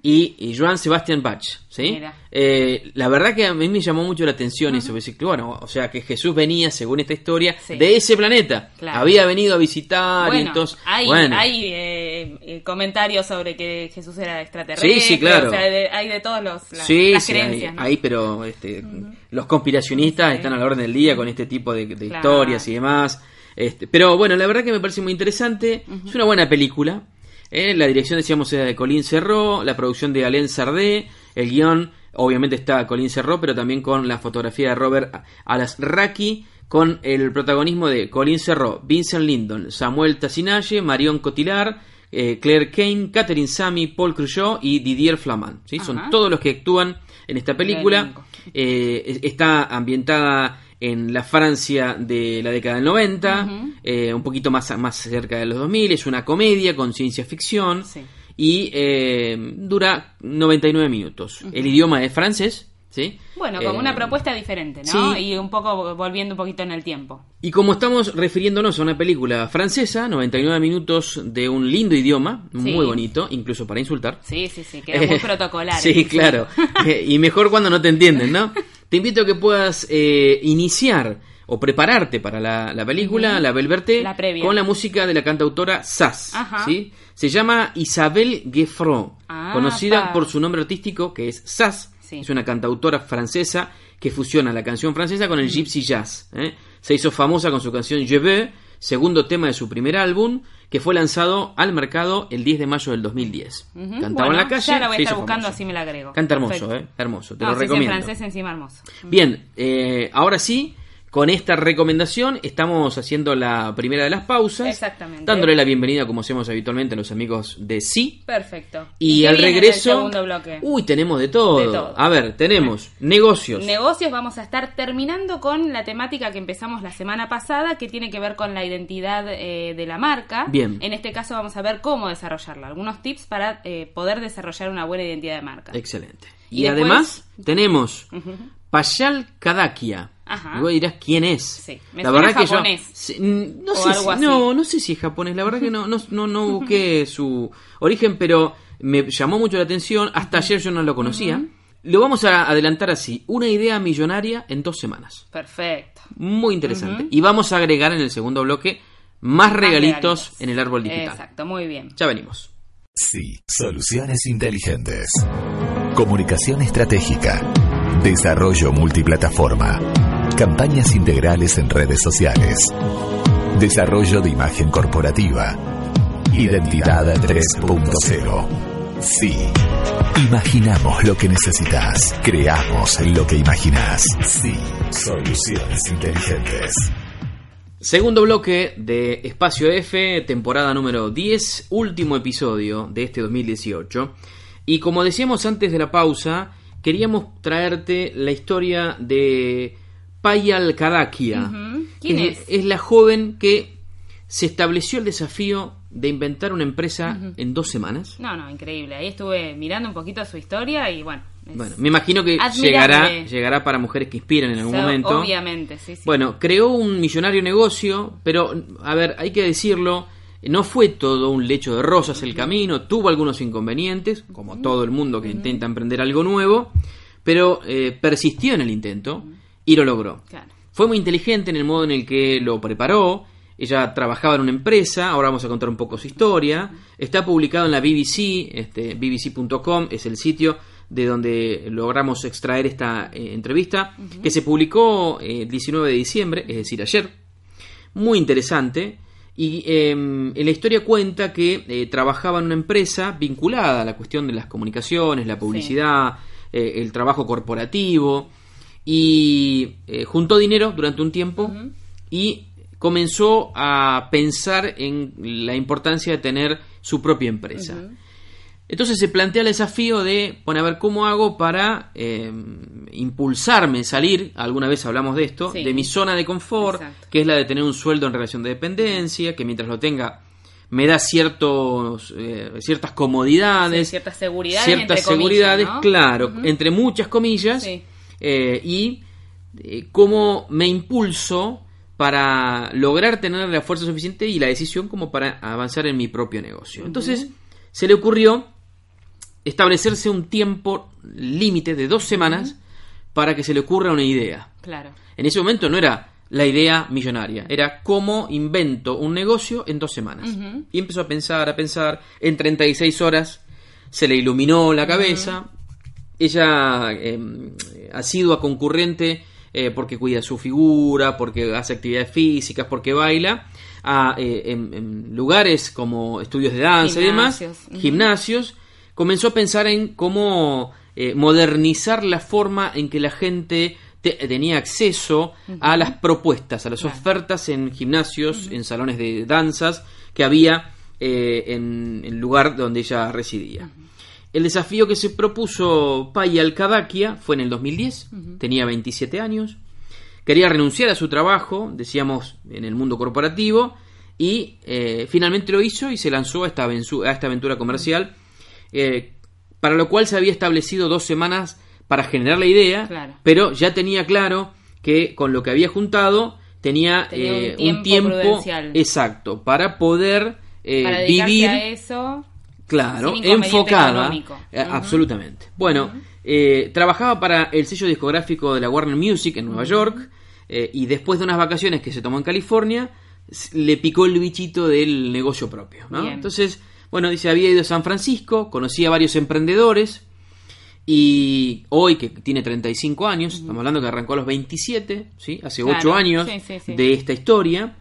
Speaker 1: y, y Joan Sebastian Bach, ¿sí? Eh, la verdad que a mí me llamó mucho la atención eso, decir bueno, o sea que Jesús venía, según esta historia,
Speaker 2: Sí.
Speaker 1: de ese planeta.
Speaker 2: Claro.
Speaker 1: Había venido a visitar y
Speaker 2: Bueno,
Speaker 1: entonces...
Speaker 2: hay,
Speaker 1: bueno,
Speaker 2: hay eh, eh, comentarios sobre que Jesús era extraterrestre.
Speaker 1: Sí, sí, claro.
Speaker 2: o sea, de- hay de todos los las,
Speaker 1: sí,
Speaker 2: las
Speaker 1: sí, hay,
Speaker 2: creencias. ¿no?
Speaker 1: hay, pero este, los conspiracionistas están a la orden del día con este tipo de, de
Speaker 2: Claro.
Speaker 1: historias y demás. Este, pero bueno, la verdad que me parece muy interesante. Es una buena película. Eh, la dirección, decíamos, era de Colin Serró, la producción de Alain Sardé, el guion, obviamente está Colin Serró, pero también con la fotografía de Robert Alasraki, con el protagonismo de Colin Serró, Vincent Lindon, Samuel Tassinaye, Marion Cotillard, eh, Claire Kane, Catherine Samy, Paul Cruchot y Didier Flamand. ¿sí? Son todos los que actúan en esta película. Eh, es- está ambientada en la Francia de la década del 90,
Speaker 2: Ujú.
Speaker 1: eh, un poquito más, más cerca de los 2000. Es una comedia con ciencia ficción
Speaker 2: Sí.
Speaker 1: y eh, dura 99 minutos. El idioma es francés. ¿sí?
Speaker 2: Bueno, como
Speaker 1: Eh,
Speaker 2: una propuesta diferente, ¿no?
Speaker 1: sí.
Speaker 2: Y un poco volviendo un poquito en el tiempo.
Speaker 1: Y como estamos refiriéndonos a una película francesa, 99 minutos de un lindo idioma,
Speaker 2: Sí.
Speaker 1: muy bonito, incluso para insultar.
Speaker 2: Sí, sí, sí, queda muy
Speaker 1: Eh,
Speaker 2: protocolar. [laughs]
Speaker 1: Sí, claro. [laughs] Y mejor cuando no te entienden, ¿no? [laughs] Te invito a que puedas eh, iniciar o prepararte para la, la película, la Belverte,
Speaker 2: La
Speaker 1: con la música de la cantautora Sass. ¿sí? Se llama Isabelle Gueffron,
Speaker 2: Ah,
Speaker 1: conocida
Speaker 2: pa.
Speaker 1: por su nombre artístico que es Sass.
Speaker 2: Sí.
Speaker 1: Es una cantautora francesa que fusiona la canción francesa con el gypsy jazz. ¿eh? Se hizo famosa con su canción Je veux, segundo tema de su primer álbum, que fue lanzado al mercado el 10 de mayo del 2010.
Speaker 2: Ujú,
Speaker 1: Cantaba
Speaker 2: bueno,
Speaker 1: en la calle.
Speaker 2: Ya la voy a estar buscando,
Speaker 1: famosa.
Speaker 2: así me la agrego.
Speaker 1: Canta hermoso,
Speaker 2: Perfecto.
Speaker 1: ¿eh? Hermoso, te
Speaker 2: No,
Speaker 1: lo
Speaker 2: sí, sí, en
Speaker 1: recomiendo.
Speaker 2: francés encima hermoso.
Speaker 1: Bien, eh, ahora sí, con esta recomendación estamos haciendo la primera de las pausas.
Speaker 2: Exactamente.
Speaker 1: Dándole la bienvenida, como hacemos habitualmente, a los amigos de Sí.
Speaker 2: Perfecto.
Speaker 1: Y,
Speaker 2: qué
Speaker 1: al regreso.
Speaker 2: segundo bloque?
Speaker 1: Uy, tenemos de todo.
Speaker 2: De todo.
Speaker 1: A ver, tenemos negocios.
Speaker 2: Negocios vamos a estar terminando con la temática que empezamos la semana pasada, que tiene que ver con la identidad eh, de la marca.
Speaker 1: Bien.
Speaker 2: En este caso vamos a ver cómo desarrollarla, algunos tips para eh, poder desarrollar una buena identidad de marca.
Speaker 1: Excelente.
Speaker 2: Y
Speaker 1: Y,
Speaker 2: después-
Speaker 1: además tenemos. Payal Kadakia.
Speaker 2: Ajá.
Speaker 1: Y vos dirás quién es.
Speaker 2: Sí, me
Speaker 1: la
Speaker 2: suena
Speaker 1: verdad que yo
Speaker 2: japonés.
Speaker 1: Sí, mm, no
Speaker 2: O
Speaker 1: sé
Speaker 2: algo
Speaker 1: si,
Speaker 2: así.
Speaker 1: no, no sé si es japonés, la verdad que no no no, no [laughs] busqué su origen, pero me llamó mucho la atención, hasta ayer yo no lo conocía. Lo vamos a adelantar así, una idea millonaria en dos semanas.
Speaker 2: Perfecto.
Speaker 1: Muy interesante. Y vamos a agregar en el segundo bloque más regalitos,
Speaker 2: regalitos.
Speaker 1: en el árbol digital.
Speaker 2: Exacto, muy bien.
Speaker 1: Ya venimos.
Speaker 3: Sí, soluciones inteligentes. Comunicación estratégica. Desarrollo multiplataforma. Campañas integrales en redes sociales. Desarrollo de imagen corporativa. Identidad 3.0. Sí. Imaginamos lo que necesitas. Creamos lo que imaginas. Sí. Soluciones inteligentes.
Speaker 1: Segundo bloque de Espacio F, temporada número 10, último episodio de este 2018. Y como decíamos antes de la pausa, queríamos traerte la historia de Payal Kadakia.
Speaker 2: ¿Quién es?
Speaker 1: Es la joven que se estableció el desafío de inventar una empresa en dos semanas.
Speaker 2: No, no, increíble. Ahí estuve mirando un poquito su historia y bueno.
Speaker 1: Bueno, me imagino que
Speaker 2: Admirable.
Speaker 1: llegará, llegará para mujeres que inspiran en algún
Speaker 2: so-
Speaker 1: momento.
Speaker 2: Obviamente, sí, sí.
Speaker 1: Bueno, creó un millonario negocio, pero a ver, hay que decirlo, no fue todo un lecho de rosas el camino, tuvo algunos inconvenientes, como todo el mundo que intenta emprender algo nuevo, pero eh, persistió en el intento y lo logró.
Speaker 2: Claro.
Speaker 1: Fue muy inteligente en el modo en el que lo preparó. Ella trabajaba en una empresa, ahora vamos a contar un poco su historia. Está publicado en la BBC, este, bbc.com es el sitio de donde logramos extraer esta eh, entrevista, que se publicó eh, el 19 de diciembre, es decir, ayer. Muy interesante. Y eh, en la historia cuenta que eh, trabajaba en una empresa vinculada a la cuestión de las comunicaciones, la publicidad, eh, el trabajo corporativo y eh, juntó dinero durante un tiempo y comenzó a pensar en la importancia de tener su propia empresa. Entonces se plantea el desafío de, bueno, a ver cómo hago para eh, impulsarme, salir, alguna vez hablamos de esto,
Speaker 2: Sí.
Speaker 1: de mi zona de confort,
Speaker 2: Exacto.
Speaker 1: que es la de tener un sueldo en relación de dependencia, que mientras lo tenga me da ciertos, eh, ciertas comodidades,
Speaker 2: Sí, ciertas seguridades,
Speaker 1: ciertas
Speaker 2: entre comillas,
Speaker 1: seguridades,
Speaker 2: ¿no?
Speaker 1: claro, entre muchas comillas,
Speaker 2: Sí.
Speaker 1: eh, y eh, cómo me impulso para lograr tener la fuerza suficiente y la decisión como para avanzar en mi propio negocio. Entonces, se le ocurrió establecerse un tiempo límite de dos semanas para que se le ocurra una idea.
Speaker 2: Claro.
Speaker 1: En ese momento no era la idea millonaria, era cómo invento un negocio en dos semanas. Y empezó a pensar, a pensar, en 36 horas se le iluminó la cabeza. Ella, eh, asidua concurrente eh, porque cuida su figura, porque hace actividades físicas, porque baila, a, eh, en, en lugares como estudios de danza y demás,
Speaker 2: gimnasios,
Speaker 1: comenzó a pensar en cómo eh, modernizar la forma en que la gente te- tenía acceso a las propuestas, a las
Speaker 2: Claro.
Speaker 1: ofertas en gimnasios, en salones de danzas que había eh, en el lugar donde ella residía. El desafío que se propuso Paya Alcadaquia fue en el 2010, tenía 27 años, quería renunciar a su trabajo, decíamos, en el mundo corporativo, y eh, finalmente lo hizo y se lanzó a esta, a esta aventura comercial, eh, para lo cual se había establecido dos semanas para generar la idea,
Speaker 2: Claro.
Speaker 1: pero ya tenía claro que con lo que había juntado tenía,
Speaker 2: Tenía un
Speaker 1: eh,
Speaker 2: tiempo
Speaker 1: un tiempo exacto para poder eh,
Speaker 2: Para
Speaker 1: vivir
Speaker 2: a eso.
Speaker 1: Claro, enfocada.
Speaker 2: económico.
Speaker 1: eh. Absolutamente. Bueno, eh, trabajaba para el sello discográfico de la Warner Music en Nueva York eh, y después de unas vacaciones que se tomó en California, le picó el bichito del negocio propio. Entonces, bueno, dice, había ido a San Francisco, conocía a varios emprendedores y hoy que tiene 35 años, estamos hablando que arrancó a los 27, ¿sí? hace
Speaker 2: Claro,
Speaker 1: 8 años
Speaker 2: sí, sí, sí.
Speaker 1: de esta historia,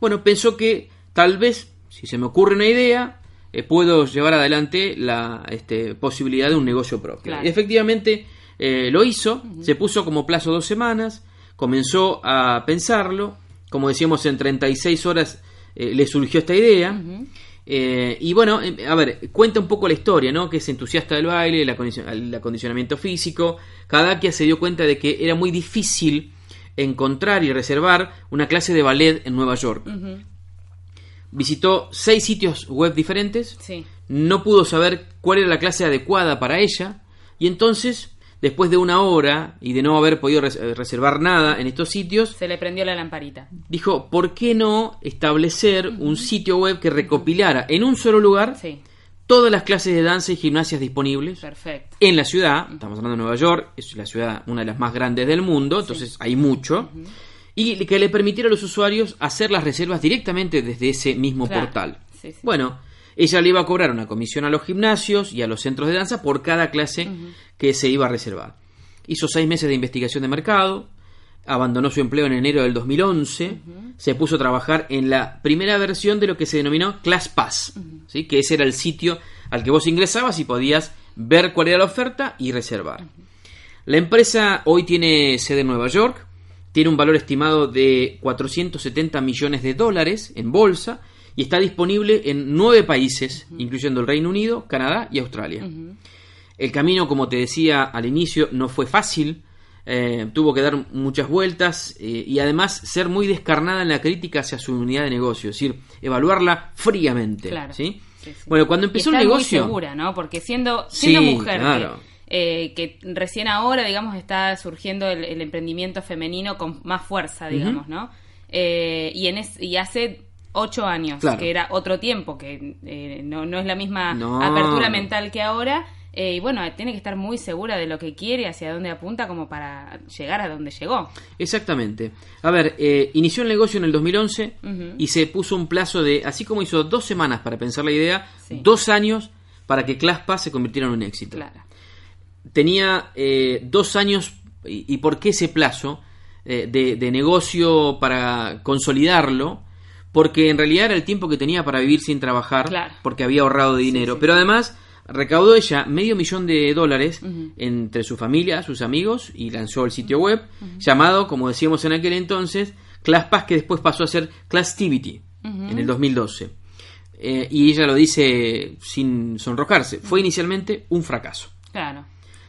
Speaker 1: bueno, pensó que tal vez, si se me ocurre una idea, eh, puedo llevar adelante la este, posibilidad de un negocio propio.
Speaker 2: Claro.
Speaker 1: Y efectivamente eh, lo hizo, se puso como plazo dos semanas, comenzó a pensarlo, como decíamos, en 36 horas eh, le surgió esta idea. Eh, y bueno, eh, a ver, cuenta un poco la historia, ¿no? Que es entusiasta del baile, el, acondicion- el acondicionamiento físico. Kadakia se dio cuenta de que era muy difícil encontrar y reservar una clase de ballet en Nueva York. Visitó seis sitios web diferentes,
Speaker 2: Sí.
Speaker 1: no pudo saber cuál era la clase adecuada para ella y entonces, después de una hora y de no haber podido res- eh, reservar nada en estos sitios,
Speaker 2: Se le prendió la lamparita.
Speaker 1: dijo, ¿por qué no establecer un sitio web que recopilara en un solo lugar
Speaker 2: Sí,
Speaker 1: todas las clases de danza y gimnasias disponibles
Speaker 2: perfecto.
Speaker 1: en la ciudad? Estamos hablando de Nueva York, es la ciudad una de las más grandes del mundo, entonces hay mucho. Y que le permitiera a los usuarios hacer las reservas directamente desde ese mismo
Speaker 2: Claro.
Speaker 1: portal.
Speaker 2: Sí.
Speaker 1: Bueno, ella le iba a cobrar una comisión a los gimnasios y a los centros de danza por cada clase que se iba a reservar. Hizo seis meses de investigación de mercado, abandonó su empleo en enero del 2011, se puso a trabajar en la primera versión de lo que se denominó ClassPass, ¿sí? que ese era el sitio al que vos ingresabas y podías ver cuál era la oferta y reservar. La empresa hoy tiene sede en Nueva York, tiene un valor estimado de 470 millones de dólares en bolsa y está disponible en nueve países, incluyendo el Reino Unido, Canadá y Australia. El camino, como te decía al inicio, no fue fácil, eh, tuvo que dar muchas vueltas eh, y además ser muy descarnada en la crítica hacia su unidad de negocio, es decir, evaluarla fríamente.
Speaker 2: Claro.
Speaker 1: ¿sí?
Speaker 2: Sí, sí.
Speaker 1: Bueno, cuando empezó el negocio...
Speaker 2: muy segura, ¿no? Porque siendo, siendo mujer,
Speaker 1: claro.
Speaker 2: que, eh, que recién ahora, digamos, está surgiendo el, el emprendimiento femenino con más fuerza, digamos, ¿no? Eh, y, en es- y hace ocho años,
Speaker 1: Claro.
Speaker 2: que era otro tiempo, que eh, no, no es la misma
Speaker 1: No.
Speaker 2: apertura mental que ahora. eh, y bueno, tiene que estar muy segura de lo que quiere, hacia dónde apunta, como para llegar a donde llegó.
Speaker 1: Exactamente. A ver, eh, inició el negocio en el 2011
Speaker 2: Ujú.
Speaker 1: y se puso un plazo de, así como hizo dos semanas para pensar la idea,
Speaker 2: Sí.
Speaker 1: dos años para que ClassPass se convirtiera en un éxito.
Speaker 2: Claro.
Speaker 1: Tenía eh, dos años, y, y por qué ese plazo eh, de, de negocio para consolidarlo? Porque en realidad era el tiempo que tenía para vivir sin trabajar,
Speaker 2: Claro.
Speaker 1: porque había ahorrado dinero.
Speaker 2: sí,
Speaker 1: Pero además recaudó ella medio millón de dólares entre su familia, sus amigos, y lanzó el sitio web llamado, como decíamos en aquel entonces, ClassPass, que después pasó a ser Classtivity en el 2012. Eh, y ella lo dice sin sonrojarse. Fue inicialmente un fracaso.
Speaker 2: Claro.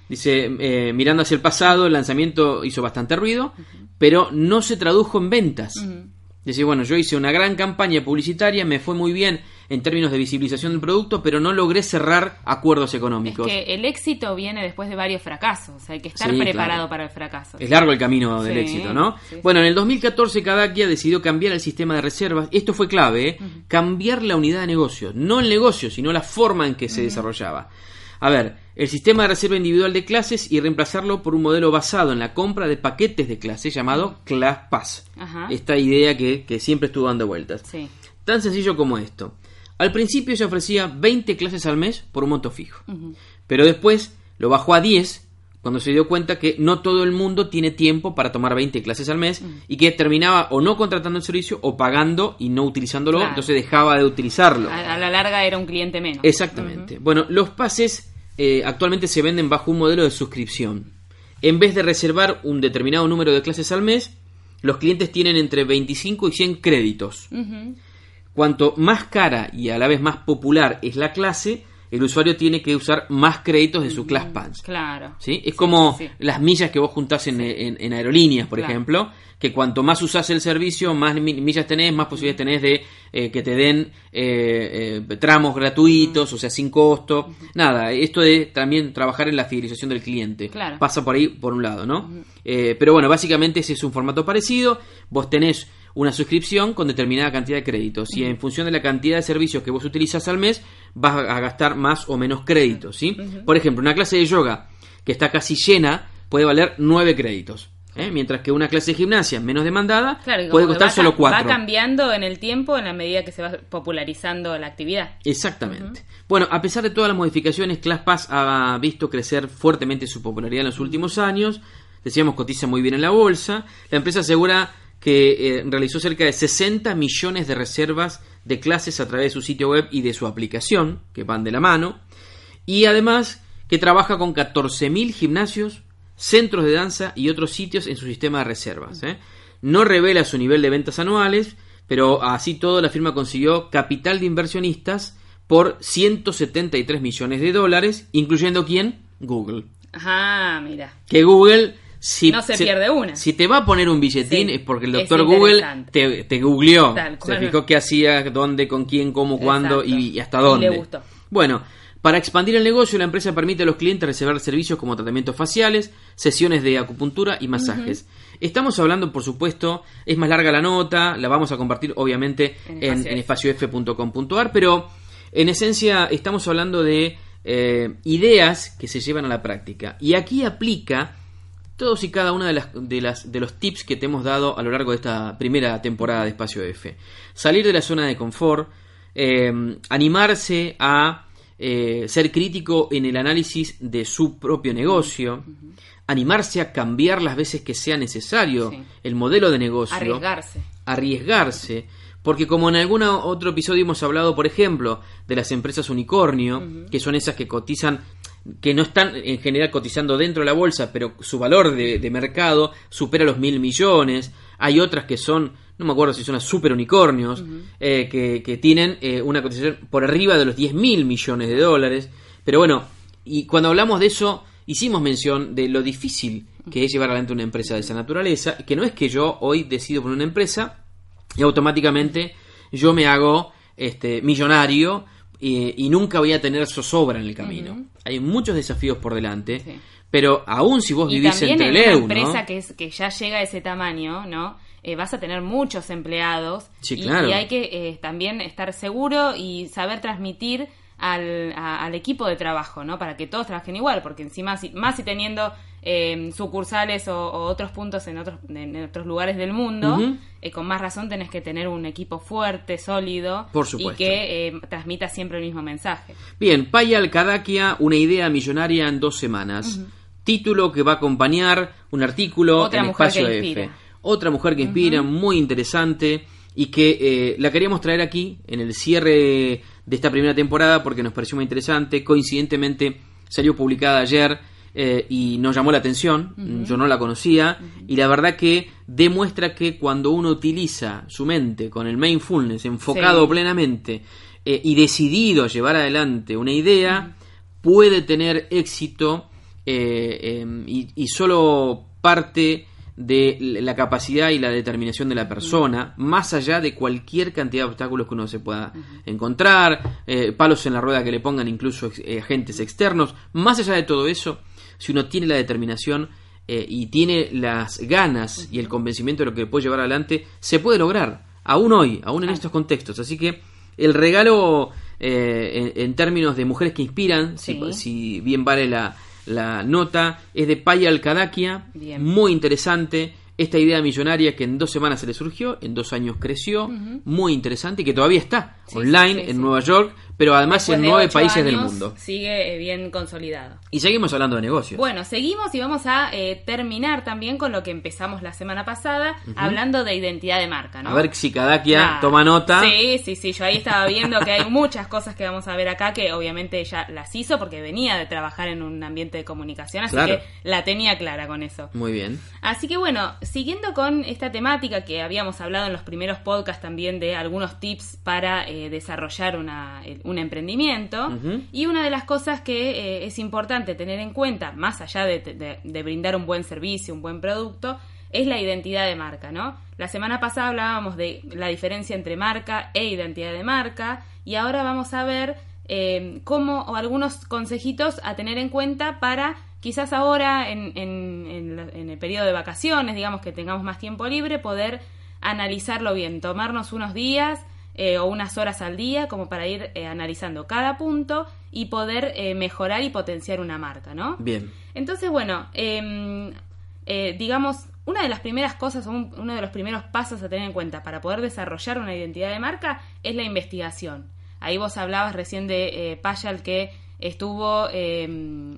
Speaker 1: Dice, eh, mirando hacia el pasado, el lanzamiento hizo bastante ruido, pero no se tradujo en ventas. Dice, bueno, yo hice una gran campaña publicitaria, me fue muy bien en términos de visibilización del producto, pero no logré cerrar acuerdos
Speaker 2: Es
Speaker 1: económicos.
Speaker 2: que el éxito viene después de varios fracasos. Hay que estar
Speaker 1: Sí,
Speaker 2: preparado
Speaker 1: claro.
Speaker 2: para el fracaso.
Speaker 1: Es largo el camino del
Speaker 2: Sí,
Speaker 1: éxito, ¿no?
Speaker 2: sí.
Speaker 1: Bueno, en el 2014 Kadakia decidió cambiar el sistema de reservas. Esto fue clave, ¿eh? cambiar la unidad de negocio. No el negocio, sino la forma en que se desarrollaba. A ver, el sistema de reserva individual de clases y reemplazarlo por un modelo basado en la compra de paquetes de clases llamado ClassPass.
Speaker 2: Ajá.
Speaker 1: Esta idea que, que siempre estuvo dando vueltas.
Speaker 2: Sí.
Speaker 1: Tan sencillo como esto. Al principio se ofrecía 20 clases al mes por un monto fijo. Pero después lo bajó a 10 cuando se dio cuenta que no todo el mundo tiene tiempo para tomar 20 clases al mes y que terminaba o no contratando el servicio o pagando y no utilizándolo,
Speaker 2: Claro.
Speaker 1: entonces dejaba de utilizarlo.
Speaker 2: A, a la larga era un cliente menos.
Speaker 1: Exactamente. Bueno, los pases eh, actualmente se venden bajo un modelo de suscripción. En vez de reservar un determinado número de clases al mes, los clientes tienen entre 25 y 100 créditos. Cuanto más cara y a la vez más popular es la clase, el usuario tiene que usar más créditos de su Class Pass.
Speaker 2: Claro.
Speaker 1: ¿Sí? Es como
Speaker 2: sí,
Speaker 1: las millas que vos juntás en, en- en aerolíneas, por
Speaker 2: Claro.
Speaker 1: ejemplo, que cuanto más usás el servicio, más mi- millas tenés, más posibilidades tenés de eh, que te den eh, eh, tramos gratuitos, o sea, sin costo. Nada, esto de también trabajar en la fidelización del cliente.
Speaker 2: Claro.
Speaker 1: Pasa por ahí, por un lado, ¿no? Pero bueno, básicamente ese es un formato parecido. Vos tenés una suscripción con determinada cantidad de créditos y en función de la cantidad de servicios que vos utilizas al mes vas a gastar más o menos créditos, ¿sí? Por ejemplo, una clase de yoga que está casi llena puede valer 9 créditos, ¿eh? mientras que una clase de gimnasia menos demandada
Speaker 2: Claro,
Speaker 1: puede costar
Speaker 2: va,
Speaker 1: solo 4.
Speaker 2: Va cambiando en el tiempo en la medida que se va popularizando la actividad.
Speaker 1: Exactamente. Bueno, a pesar de todas las modificaciones, ClassPass ha visto crecer fuertemente su popularidad en los últimos años. Decíamos, cotiza muy bien en la bolsa. La empresa asegura que eh, realizó cerca de 60 millones de reservas de clases a través de su sitio web y de su aplicación, que van de la mano. Y además que trabaja con 14.000 gimnasios, centros de danza y otros sitios en su sistema de reservas. ¿eh? No revela su nivel de ventas anuales, pero así todo la firma consiguió capital de inversionistas por 173 millones de dólares, incluyendo quién? Google.
Speaker 2: Ajá, mira.
Speaker 1: Que Google... Si,
Speaker 2: No se pierde una.
Speaker 1: Si te va a poner un billetín
Speaker 2: Sí,
Speaker 1: es porque el doctor Google te, te googleó.
Speaker 2: Tal
Speaker 1: Se fijó qué hacía, dónde, con quién, cómo, cuándo y, y hasta
Speaker 2: Y
Speaker 1: dónde.
Speaker 2: le gustó.
Speaker 1: Bueno, para expandir el negocio, la empresa permite a los clientes reservar servicios como tratamientos faciales, sesiones de acupuntura y masajes. Estamos hablando, por supuesto, es más larga la nota, la vamos a compartir obviamente
Speaker 2: en
Speaker 1: espaciof.com.ar, pero en esencia estamos hablando de eh, ideas que se llevan a la práctica. Y aquí aplica todos y cada una de las, de las de los tips que te hemos dado a lo largo de esta primera temporada de Espacio F. Salir de la zona de confort, eh, animarse a eh, ser crítico en el análisis de su propio negocio, animarse a cambiar las veces que sea necesario
Speaker 2: Sí.
Speaker 1: el modelo de negocio,
Speaker 2: Arriesgarse.
Speaker 1: arriesgarse, porque como en algún otro episodio hemos hablado, por ejemplo, de las empresas unicornio, que son esas que cotizan, que no están en general cotizando dentro de la bolsa, pero su valor de, de mercado supera los mil millones, hay otras que son, no me acuerdo si son las super unicornios, eh, que, que tienen eh, una cotización por arriba de los 10 mil millones de dólares, pero bueno, y cuando hablamos de eso, hicimos mención de lo difícil que es llevar adelante una empresa de esa naturaleza, que no es que yo hoy decido por una empresa y automáticamente yo me hago este millonario eh, y nunca voy a tener zozobra en el camino. Hay muchos desafíos por delante,
Speaker 2: Sí.
Speaker 1: pero aún si vos
Speaker 2: Y
Speaker 1: vivís entre
Speaker 2: en
Speaker 1: el
Speaker 2: una empresa
Speaker 1: ¿no?
Speaker 2: que, es, que ya llega a ese tamaño, ¿no? Eh, vas a tener muchos empleados
Speaker 1: Sí,
Speaker 2: y,
Speaker 1: claro.
Speaker 2: y hay que eh, también estar seguro y saber transmitir al, a- al equipo de trabajo, ¿no? Para que todos trabajen igual, porque encima, si, más si teniendo eh, sucursales o, o otros puntos en otros, en otros lugares del mundo, eh, con más razón tenés que tener un equipo fuerte, sólido
Speaker 1: Por
Speaker 2: y que eh, transmita siempre el mismo mensaje.
Speaker 1: Bien, Paya Alcadaquia, una idea millonaria en dos semanas. Título que va a acompañar un artículo
Speaker 2: Otra
Speaker 1: en
Speaker 2: mujer
Speaker 1: Espacio
Speaker 2: que
Speaker 1: F.
Speaker 2: inspira.
Speaker 1: Otra mujer que inspira, muy interesante y que eh, la queríamos traer aquí en el cierre de esta primera temporada porque nos pareció muy interesante. Coincidentemente salió publicada ayer eh, y nos llamó la atención. Yo no la conocía y la verdad que demuestra que cuando uno utiliza su mente con el mindfulness enfocado
Speaker 2: Sí.
Speaker 1: plenamente eh, y decidido a llevar adelante una idea, puede tener éxito eh, eh, y, y solo parte de la capacidad y la determinación de la persona, más allá de cualquier cantidad de obstáculos que uno se pueda encontrar, eh, palos en la rueda que le pongan incluso ex- eh, agentes externos, más allá de todo eso, si uno tiene la determinación eh, y tiene las ganas y el convencimiento de lo que puede llevar adelante, se puede lograr, aún hoy, aún en estos contextos. Así que el regalo eh, en, en términos de mujeres que inspiran, si-
Speaker 2: Sí.
Speaker 1: si, bien vale la, la nota, es de Paya Alcadaquia, muy interesante. Esta idea millonaria que en dos semanas se le surgió, en dos años creció, muy interesante y que todavía está
Speaker 2: Sí,
Speaker 1: online
Speaker 2: sí,
Speaker 1: en. Nueva York pero además en nueve países del mundo.
Speaker 2: Sigue eh, bien consolidado.
Speaker 1: Y seguimos hablando de negocios.
Speaker 2: Bueno, seguimos y vamos a eh, terminar también con lo que empezamos la semana pasada, hablando de identidad de marca, ¿no?
Speaker 1: A ver si Kadakia
Speaker 2: Claro.
Speaker 1: toma nota.
Speaker 2: Sí, sí, sí. Yo ahí estaba viendo que hay muchas cosas que vamos a ver acá que obviamente ella las hizo porque venía de trabajar en un ambiente de comunicación, así
Speaker 1: Claro.
Speaker 2: que la tenía clara con eso.
Speaker 1: Muy bien.
Speaker 2: Así que bueno, siguiendo con esta temática que habíamos hablado en los primeros podcasts también de algunos tips para eh, desarrollar una, un emprendimiento, y una de las cosas que eh, es importante tener en cuenta, más allá de, de- de brindar un buen servicio, un buen producto, es la identidad de marca, ¿no? La semana pasada hablábamos de la diferencia entre marca e identidad de marca, y ahora vamos a ver eh, cómo, o algunos consejitos a tener en cuenta para quizás ahora en, en- en el periodo de vacaciones, digamos que tengamos más tiempo libre, poder analizarlo bien, tomarnos unos días eh, o unas horas al día como para ir eh, analizando cada punto y poder eh, mejorar y potenciar una marca, ¿no?
Speaker 1: Bien.
Speaker 2: Entonces, bueno, eh, eh, digamos, una de las primeras cosas, o un- uno de los primeros pasos a tener en cuenta para poder desarrollar una identidad de marca es la investigación. Ahí vos hablabas recién de eh, Payal que estuvo eh,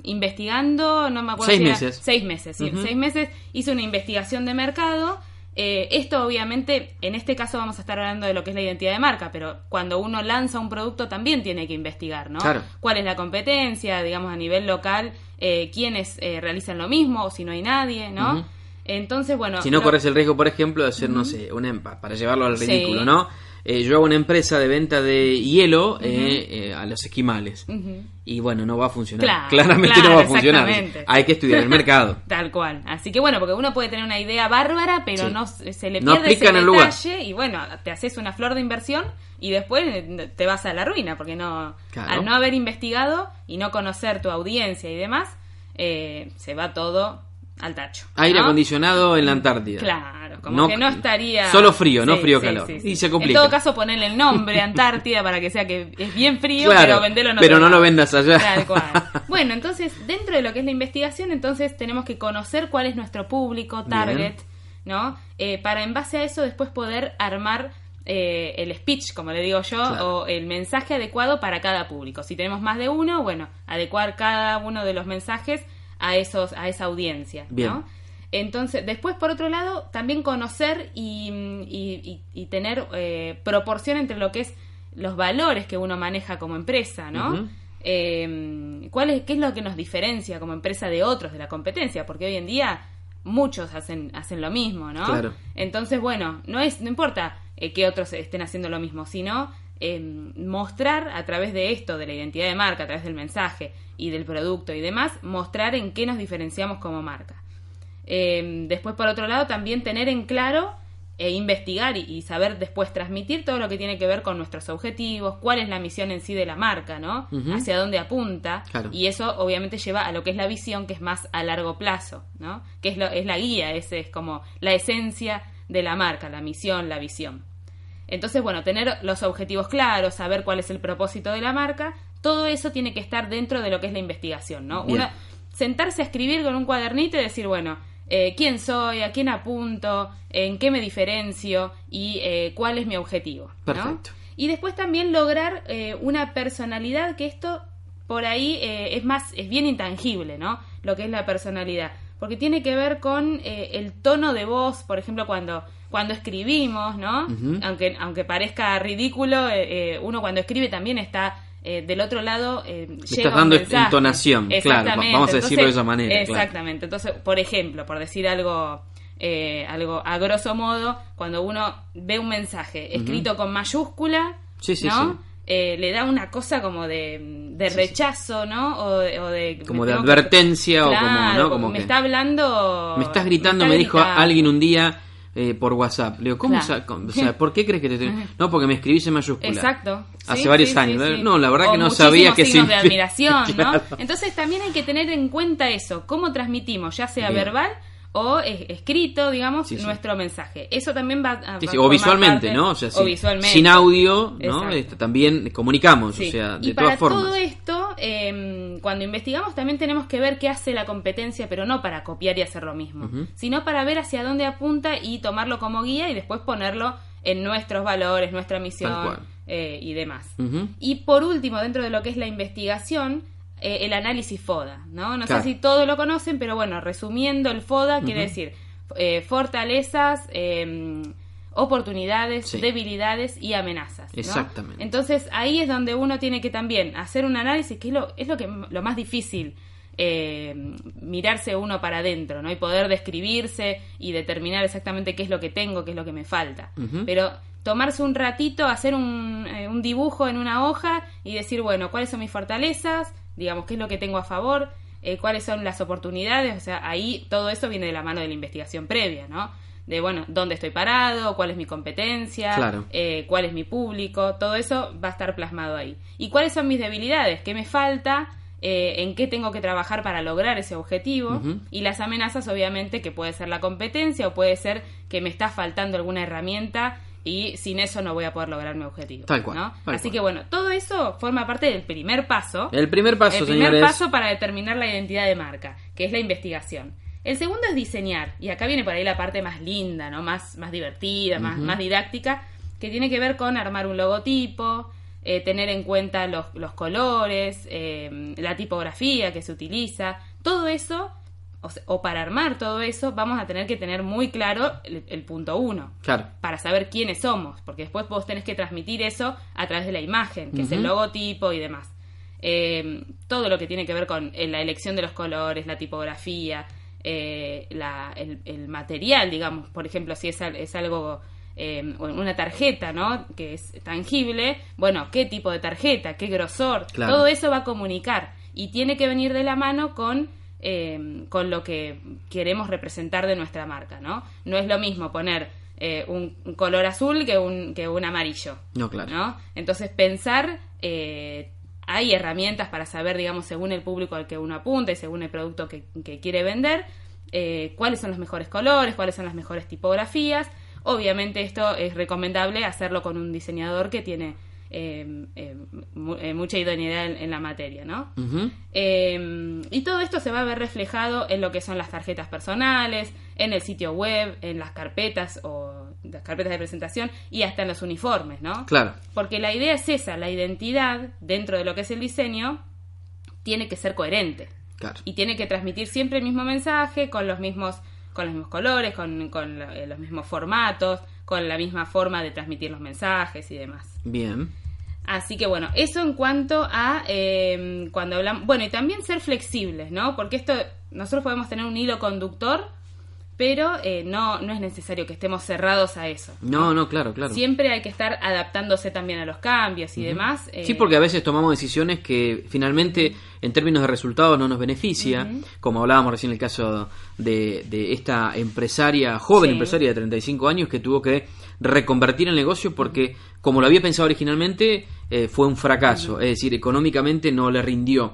Speaker 2: investigando, no me acuerdo
Speaker 1: Seis
Speaker 2: si era-
Speaker 1: meses.
Speaker 2: seis meses, sí, seis meses hizo una investigación de mercado. Eh, esto obviamente, en este caso vamos a estar hablando de lo que es la identidad de marca, pero cuando uno lanza un producto también tiene que investigar, ¿no?
Speaker 1: Claro.
Speaker 2: ¿Cuál es la competencia, digamos, a nivel local? Eh, ¿Quiénes eh, realizan lo mismo o si no hay nadie, ¿no? Entonces, bueno...
Speaker 1: Si no
Speaker 2: lo-
Speaker 1: corres el riesgo, por ejemplo, de hacer, no sé, una, empa- para llevarlo al
Speaker 2: Sí.
Speaker 1: ridículo, ¿no? Eh, yo hago una empresa de venta de hielo eh, eh, a los esquimales. Y bueno, no va a funcionar.
Speaker 2: Claro, [laughs]
Speaker 1: Claramente
Speaker 2: claro,
Speaker 1: no va a funcionar. Hay que estudiar el mercado. [laughs]
Speaker 2: Tal cual. Así que bueno, porque uno puede tener una idea bárbara, pero
Speaker 1: Sí.
Speaker 2: no se le pierde ese
Speaker 1: en el lugar.
Speaker 2: detalle y bueno, te haces una flor de inversión y después te vas a la ruina, porque no
Speaker 1: Claro.
Speaker 2: al no haber investigado y no conocer tu audiencia y demás, eh, se va todo al tacho.
Speaker 1: Aire
Speaker 2: ¿no?
Speaker 1: acondicionado en la Antártida.
Speaker 2: Claro, como que no estaría...
Speaker 1: Solo frío, no
Speaker 2: Sí,
Speaker 1: frío
Speaker 2: sí,
Speaker 1: calor.
Speaker 2: sí, sí.
Speaker 1: Y se
Speaker 2: En todo caso, ponerle el nombre [laughs] Antártida para que sea que es bien frío,
Speaker 1: Claro,
Speaker 2: pero vendelo en
Speaker 1: pero no lo vendas allá.
Speaker 2: Tal cual. [laughs] Bueno, entonces, dentro de lo que es la investigación, entonces tenemos que conocer cuál es nuestro público, target, ¿no? Eh, para en base a eso después poder armar eh, el speech, como le digo yo,
Speaker 1: Claro.
Speaker 2: o el mensaje adecuado para cada público. Si tenemos más de uno, bueno, adecuar cada uno de los mensajes a esos, a esa audiencia,
Speaker 1: Bien.
Speaker 2: ¿no? Entonces, después, por otro lado, también conocer y, y- y- y tener eh, proporción entre lo que es los valores que uno maneja como empresa, ¿no?
Speaker 1: Ujú.
Speaker 2: Eh, ¿cuál es, ¿Qué es lo que nos diferencia como empresa de otros de la competencia? Porque hoy en día muchos hacen, hacen lo mismo, ¿no?
Speaker 1: Claro.
Speaker 2: Entonces, bueno, no, es, no importa eh, que otros estén haciendo lo mismo, sino eh, mostrar a través de esto, de la identidad de marca, a través del mensaje y del producto y demás, mostrar en qué nos diferenciamos como marca. Eh, después, por otro lado, también tener en claro e investigar y, y saber después transmitir todo lo que tiene que ver con nuestros objetivos, cuál es la misión en sí de la marca, ¿no? Hacia dónde apunta.
Speaker 1: Claro.
Speaker 2: Y eso obviamente lleva a lo que es la visión, que es más a largo plazo, ¿no? Que es, lo- es la guía, ese es como la esencia de la marca, la misión, la visión. Entonces, bueno, tener los objetivos claros, saber cuál es el propósito de la marca, todo eso tiene que estar dentro de lo que es la investigación, ¿no? Una, sentarse a escribir con un cuadernito y decir, bueno, eh, quién soy, a quién apunto, en qué me diferencio y eh, cuál es mi objetivo. ¿no?
Speaker 1: Perfecto.
Speaker 2: Y después también lograr eh, una personalidad que esto por ahí eh, es más, es bien intangible, ¿no? Lo que es la personalidad. Porque tiene que ver con eh, el tono de voz, por ejemplo, cuando, cuando escribimos, ¿no? Aunque, aunque parezca ridículo, eh, uno cuando escribe también está eh, del otro lado. Eh, llega
Speaker 1: estás
Speaker 2: un
Speaker 1: dando
Speaker 2: mensaje.
Speaker 1: entonación, claro, vamos a decirlo de esa manera, claro.
Speaker 2: Exactamente. Entonces, por ejemplo, por decir algo, eh, algo a grosso modo, cuando uno ve un mensaje escrito con mayúscula,
Speaker 1: Sí, sí,
Speaker 2: ¿no?
Speaker 1: sí.
Speaker 2: Eh, le da una cosa como de, de rechazo, ¿no? O de, o de-
Speaker 1: Como de
Speaker 2: que-
Speaker 1: advertencia o como, ¿no? Como
Speaker 2: me
Speaker 1: que
Speaker 2: está hablando.
Speaker 1: me estás gritando, me,
Speaker 2: está
Speaker 1: dijo alguien un día eh, por WhatsApp. Le digo, ¿cómo?
Speaker 2: Claro.
Speaker 1: o sea, ¿por qué crees que te estoy- [laughs] No, porque me escribís en mayúscula.
Speaker 2: Exacto.
Speaker 1: Hace
Speaker 2: Sí,
Speaker 1: varios
Speaker 2: sí,
Speaker 1: años.
Speaker 2: sí, sí.
Speaker 1: No, la verdad
Speaker 2: O
Speaker 1: que no sabía que
Speaker 2: signos de admiración, [laughs]
Speaker 1: Claro.
Speaker 2: ¿no? Entonces también hay que tener en cuenta eso, cómo transmitimos, ya sea
Speaker 1: Bien.
Speaker 2: verbal o eh, escrito, digamos,
Speaker 1: Sí, sí.
Speaker 2: nuestro mensaje. Eso también va a,
Speaker 1: Sí, o visualmente,
Speaker 2: parte-
Speaker 1: ¿no? O sea,
Speaker 2: o visualmente.
Speaker 1: sin audio, ¿no? Este, también comunicamos, o sea,
Speaker 2: y
Speaker 1: de
Speaker 2: para
Speaker 1: todas formas.
Speaker 2: todo esto, eh, cuando investigamos también tenemos que ver qué hace la competencia, pero no para copiar y hacer lo mismo, sino para ver hacia dónde apunta y tomarlo como guía y después ponerlo en nuestros valores, nuestra misión eh, y demás. Y por último, dentro de lo que es la investigación, eh, el análisis FODA, ¿no? No
Speaker 1: Claro.
Speaker 2: sé si todos lo conocen, pero bueno, resumiendo, el FODA quiere decir eh, fortalezas, eh, oportunidades,
Speaker 1: Sí.
Speaker 2: debilidades y amenazas. ¿no?
Speaker 1: Exactamente.
Speaker 2: Entonces ahí es donde uno tiene que también hacer un análisis, que es lo, es lo, que, lo más difícil. eh, mirarse uno para adentro, ¿no? Y poder describirse y determinar exactamente qué es lo que tengo, qué es lo que me falta. Pero tomarse un ratito, hacer un, eh, un dibujo en una hoja y decir, bueno, cuáles son mis fortalezas, digamos, qué es lo que tengo a favor, eh, cuáles son las oportunidades, o sea, ahí todo eso viene de la mano de la investigación previa, ¿no? De, bueno, dónde estoy parado, cuál es mi competencia,
Speaker 1: Claro.
Speaker 2: eh, cuál es mi público, todo eso va a estar plasmado ahí. ¿Y cuáles son mis debilidades? ¿Qué me falta? Eh, ¿En qué tengo que trabajar para lograr ese objetivo? Y las amenazas, obviamente, que puede ser la competencia o puede ser que me está faltando alguna herramienta y sin eso no voy a poder lograr mi objetivo.
Speaker 1: Tal cual,
Speaker 2: ¿no?
Speaker 1: tal
Speaker 2: Así
Speaker 1: cual.
Speaker 2: que bueno, todo eso forma parte del primer paso.
Speaker 1: El primer paso,
Speaker 2: el primer
Speaker 1: señores.
Speaker 2: paso para determinar la identidad de marca, que es la investigación. El segundo es diseñar, y acá viene por ahí la parte más linda, ¿no? Más, más divertida, más, más didáctica, que tiene que ver con armar un logotipo, eh, tener en cuenta los, los colores, eh, la tipografía que se utiliza, todo eso, o, para armar todo eso, vamos a tener que tener muy claro el, el punto uno
Speaker 1: Claro.
Speaker 2: para saber quiénes somos, porque después vos tenés que transmitir eso a través de la imagen, que es el logotipo y demás. Eh, todo lo que tiene que ver con eh, la elección de los colores, la tipografía, eh, la- el, el material, digamos, por ejemplo, si es, es algo, una tarjeta, ¿no? Que es tangible, bueno, ¿qué tipo de tarjeta? ¿Qué grosor?
Speaker 1: Claro.
Speaker 2: Todo eso va a comunicar y tiene que venir de la mano con eh, con lo que queremos representar de nuestra marca, ¿no? No es lo mismo poner eh, un, un color azul que un, que un amarillo,
Speaker 1: No, claro.
Speaker 2: ¿no? Entonces pensar, eh, hay herramientas para saber, digamos, según el público al que uno apunte, según el producto que, que quiere vender, eh, cuáles son los mejores colores, cuáles son las mejores tipografías. Obviamente esto es recomendable hacerlo con un diseñador que tiene eh, eh, mu- eh, mucha idoneidad en, en la materia, ¿no? Eh, y todo esto se va a ver reflejado en lo que son las tarjetas personales, en el sitio web, en las carpetas o las carpetas de presentación y hasta en los uniformes, ¿no?
Speaker 1: Claro.
Speaker 2: Porque la idea es esa, la identidad dentro de lo que es el diseño tiene que ser coherente
Speaker 1: Claro.
Speaker 2: y tiene que transmitir siempre el mismo mensaje con los mismos con los mismos colores, con, eh, los mismos formatos, con la misma forma de transmitir los mensajes y demás.
Speaker 1: Bien.
Speaker 2: Así que bueno, eso en cuanto a eh, cuando hablamos, bueno, y también ser flexibles, ¿no? Porque esto, nosotros podemos tener un hilo conductor, pero eh, no, no es necesario que estemos cerrados a eso.
Speaker 1: No, no, claro, claro.
Speaker 2: Siempre hay que estar adaptándose también a los cambios y demás. eh,
Speaker 1: Sí, porque a veces tomamos decisiones que finalmente en términos de resultados no nos beneficia, como hablábamos recién en el caso de, de esta empresaria, joven
Speaker 2: Sí.
Speaker 1: empresaria de 35 años que tuvo que reconvertir el negocio porque como lo había pensado originalmente eh, fue un fracaso, es decir, económicamente no le rindió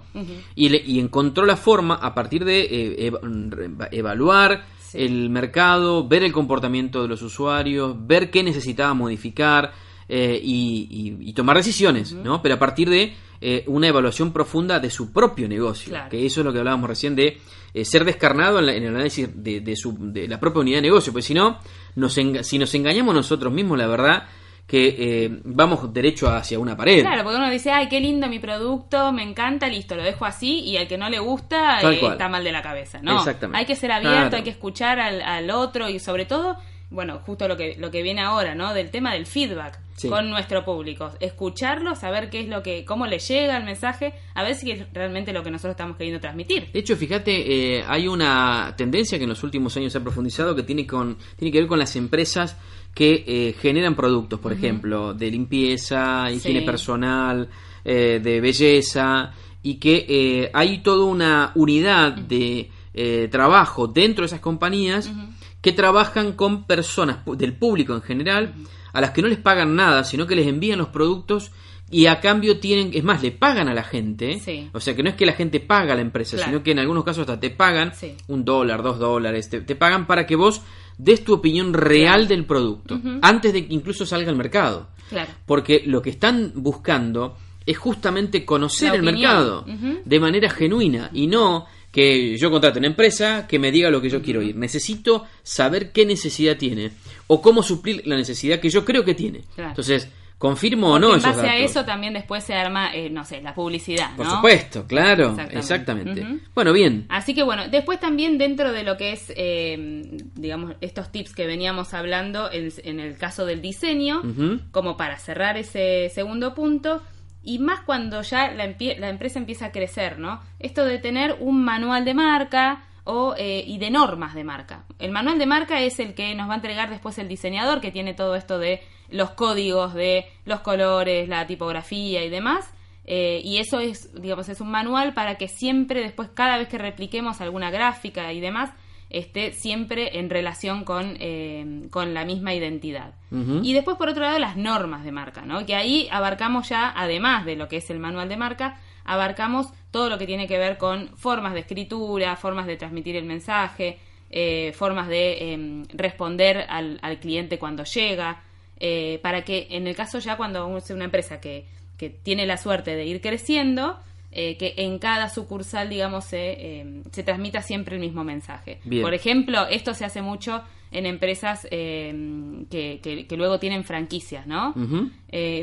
Speaker 1: y, le- y encontró la forma a partir de eh, re- evaluar. El mercado, ver el comportamiento de los usuarios, ver qué necesitaba modificar eh, y, y- y tomar decisiones, ¿no? Pero a partir de eh, una evaluación profunda de su propio negocio,
Speaker 2: Claro.
Speaker 1: que eso es lo que hablábamos recién de eh, ser descarnado en, la- en el análisis de, de su, de la propia unidad de negocio, porque si no, nos si nos engañamos nosotros mismos, la verdad que eh, vamos derecho hacia una pared.
Speaker 2: Claro, porque uno dice, ay, qué lindo mi producto, me encanta, listo, lo dejo así, y al que no le gusta eh, está mal de la cabeza, ¿no?
Speaker 1: Exactamente.
Speaker 2: Hay que ser abierto,
Speaker 1: Claro.
Speaker 2: hay que escuchar al, al otro y sobre todo, bueno, justo lo que, lo que viene ahora, ¿no? Del tema del feedback
Speaker 1: Sí.
Speaker 2: con nuestro público. Escucharlo, saber qué es lo que, cómo le llega el mensaje, a ver si es realmente lo que nosotros estamos queriendo transmitir.
Speaker 1: De hecho, fíjate, eh, hay una tendencia que en los últimos años se ha profundizado que tiene, con, tiene que ver con las empresas que eh, generan productos, por ejemplo, de limpieza, higiene
Speaker 2: Sí.
Speaker 1: personal, eh, de belleza, y que eh, hay toda una unidad de eh, trabajo dentro de esas compañías que trabajan con personas del público en general, a las que no les pagan nada, sino que les envían los productos y a cambio tienen, es más, le pagan a la gente,
Speaker 2: Sí.
Speaker 1: o sea que no es que la gente paga a la empresa,
Speaker 2: Claro.
Speaker 1: sino que en algunos casos hasta te pagan
Speaker 2: Sí.
Speaker 1: un dólar, dos dólares, te, te pagan para que vos des tu opinión real del producto, antes de que incluso salga al mercado.
Speaker 2: Claro.
Speaker 1: Porque lo que están buscando es justamente conocer el mercado de manera genuina y no que yo contrato una empresa que me diga lo que yo quiero ir. Necesito saber qué necesidad tiene o cómo suplir la necesidad que yo creo que tiene.
Speaker 2: Claro.
Speaker 1: Entonces, confirmo o no
Speaker 2: en base a eso también después se arma, eh, no sé, la publicidad,
Speaker 1: Por supuesto, claro,
Speaker 2: Exactamente.
Speaker 1: Bueno, bien.
Speaker 2: Así que bueno, después también dentro de lo que es, eh, digamos, estos tips que veníamos hablando en, en el caso del diseño, como para cerrar ese segundo punto, y más cuando ya la, la empresa empieza a crecer, ¿no? Esto de tener un manual de marca o, eh, y de normas de marca. El manual de marca es el que nos va a entregar después el diseñador, que tiene todo esto de los códigos de los colores, la tipografía y demás. Eh, y eso es, digamos, es un manual para que siempre después, cada vez que repliquemos alguna gráfica y demás, esté siempre en relación con, eh, con la misma identidad. Y después, por otro lado, las normas de marca, ¿no? Que ahí abarcamos ya, además de lo que es el manual de marca, abarcamos todo lo que tiene que ver con formas de escritura, formas de transmitir el mensaje, eh, formas de em, responder al, al cliente cuando llega, eh, para que en el caso ya cuando es una empresa que, que tiene la suerte de ir creciendo, eh, que en cada sucursal, digamos, se, em, se transmita siempre el mismo mensaje.
Speaker 1: Bien.
Speaker 2: Por ejemplo, esto se hace mucho en empresas em, que, que- que luego tienen franquicias, ¿no?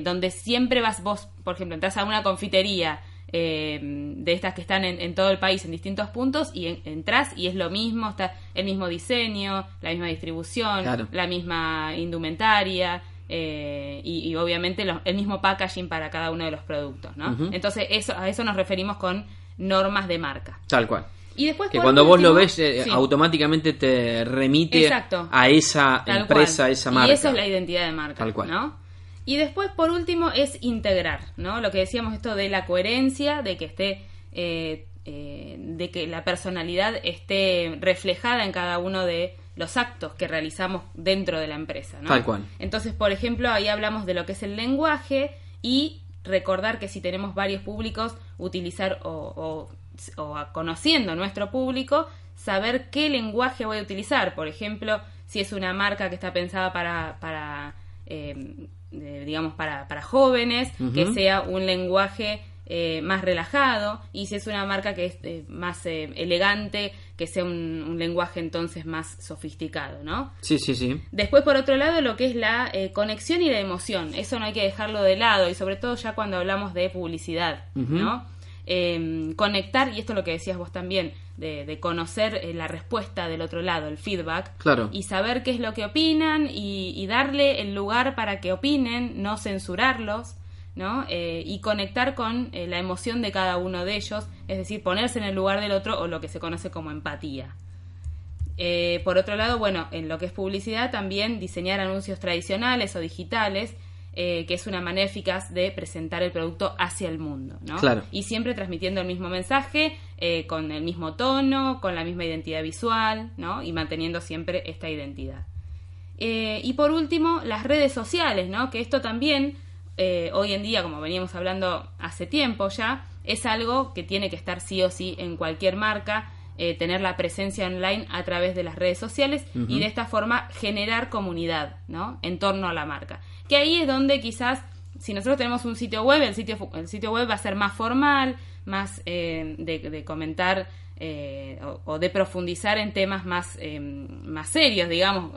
Speaker 2: Donde siempre vas vos, por ejemplo, entras a una confitería eh, de estas que están en, en todo el país en distintos puntos y en- entras y es lo mismo, está el mismo diseño, la misma distribución,
Speaker 1: Claro.
Speaker 2: la misma indumentaria eh, y, y obviamente los- el mismo packaging para cada uno de los productos, ¿no? Entonces eso, a eso nos referimos con normas de marca.
Speaker 1: Tal cual.
Speaker 2: Y después
Speaker 1: Que cuando vos lo ves, eh,
Speaker 2: Sí.
Speaker 1: automáticamente te remite
Speaker 2: Exacto.
Speaker 1: a esa
Speaker 2: Tal
Speaker 1: empresa, a esa marca.
Speaker 2: Y eso es la identidad de marca,
Speaker 1: Tal cual.
Speaker 2: ¿no? Y después, por último, es integrar, ¿no? Lo que decíamos esto de la coherencia, de que esté, eh, eh, de que la personalidad esté reflejada en cada uno de los actos que realizamos dentro de la empresa, ¿no?
Speaker 1: Tal cual.
Speaker 2: Entonces, por ejemplo, ahí hablamos de lo que es el lenguaje y recordar que si tenemos varios públicos, utilizar o, o- o a- conociendo nuestro público, saber qué lenguaje voy a utilizar. Por ejemplo, si es una marca que está pensada para, para eh, eh, digamos, para, para jóvenes, que sea un lenguaje eh, más relajado, y si es una marca que es eh, más eh, elegante, que sea un, un lenguaje entonces más sofisticado, ¿no?
Speaker 1: Sí, sí, sí.
Speaker 2: Después, por otro lado, lo que es la eh, conexión y la emoción. Eso no hay que dejarlo de lado, y sobre todo ya cuando hablamos de publicidad. ¿no? Eh, conectar, y esto es lo que decías vos también, de, de conocer eh, la respuesta del otro lado, el feedback,
Speaker 1: Claro.
Speaker 2: y saber qué es lo que opinan y, y darle el lugar para que opinen, no censurarlos, ¿no? Eh, y conectar con eh, la emoción de cada uno de ellos, es decir, ponerse en el lugar del otro o lo que se conoce como empatía. Eh, por otro lado, bueno, en lo que es publicidad, también diseñar anuncios tradicionales o digitales, eh, que es una manera eficaz de presentar el producto hacia el mundo, ¿no?
Speaker 1: Claro.
Speaker 2: Y siempre transmitiendo el mismo mensaje, eh, con el mismo tono, con la misma identidad visual, ¿no? Y manteniendo siempre esta identidad. Eh, y por último, las redes sociales, ¿no? Que esto también, eh, hoy en día, como veníamos hablando hace tiempo ya, es algo que tiene que estar sí o sí en cualquier marca, eh, tener la presencia online a través de las redes sociales y de esta forma generar comunidad, ¿no? En torno a la marca. Que ahí es donde quizás, si nosotros tenemos un sitio web, el sitio, el sitio web va a ser más formal, más eh, de, de comentar eh, o, o de profundizar en temas más, eh, más serios, digamos,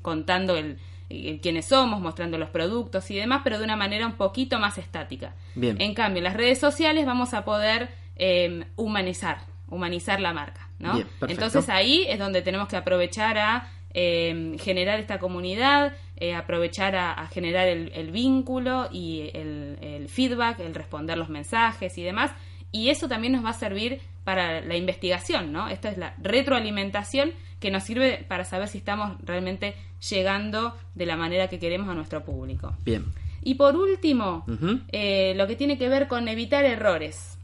Speaker 2: contando el, el quiénes somos, mostrando los productos y demás, pero de una manera un poquito más estática.
Speaker 1: Bien.
Speaker 2: En cambio, en las redes sociales vamos a poder eh, humanizar, humanizar la marca, ¿no?
Speaker 1: Bien.
Speaker 2: Entonces ahí es donde tenemos que aprovechar a eh, generar esta comunidad, eh, aprovechar a, a generar el, el vínculo y el, el feedback, el responder los mensajes y demás. Y eso también nos va a servir para la investigación, ¿no? Esta es la retroalimentación que nos sirve para saber si estamos realmente llegando de la manera que queremos a nuestro público.
Speaker 1: Bien.
Speaker 2: Y por último, eh, lo que tiene que ver con evitar errores.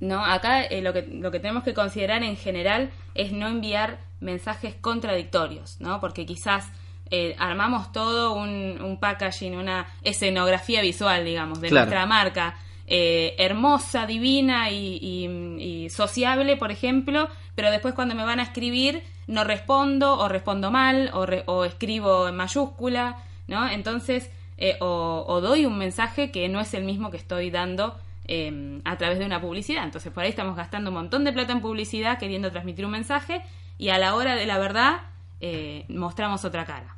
Speaker 2: ¿no? Acá eh, lo, que, lo que tenemos que considerar en general es no enviar mensajes contradictorios, ¿no? Porque quizás eh, armamos todo un, un packaging, una escenografía visual, digamos, de
Speaker 1: Claro.
Speaker 2: nuestra marca, eh, hermosa, divina y, y- y sociable, por ejemplo, pero después cuando me van a escribir no respondo o respondo mal o, re- o escribo en mayúscula, ¿no? Entonces, eh, o, o doy un mensaje que no es el mismo que estoy dando eh, a través de una publicidad. Entonces por ahí estamos gastando un montón de plata en publicidad queriendo transmitir un mensaje y a la hora de la verdad eh, mostramos otra cara.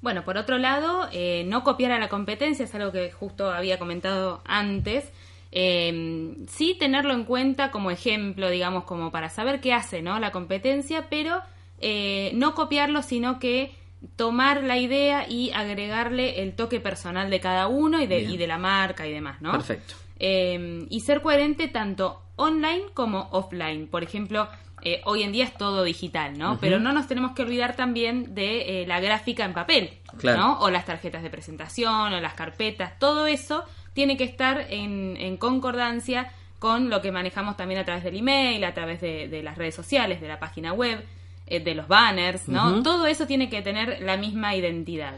Speaker 2: Bueno, por otro lado, eh, no copiar a la competencia es algo que justo había comentado antes. Eh, sí tenerlo en cuenta como ejemplo, digamos, como para saber qué hace ¿no? la competencia, pero no copiarlo, sino que tomar la idea y agregarle el toque personal de cada uno y de, y de la marca y demás, ¿no?
Speaker 1: Perfecto.
Speaker 2: Eh, y ser coherente tanto online como offline. Por ejemplo, eh, hoy en día es todo digital, ¿no? Pero no nos tenemos que olvidar también de eh, la gráfica en papel,
Speaker 1: Claro.
Speaker 2: ¿no? O las tarjetas de presentación, o las carpetas, todo eso tiene que estar en, en concordancia con lo que manejamos también a través del email, a través de, de las redes sociales, de la página web, eh, de los banners, ¿no? Todo eso tiene que tener la misma identidad.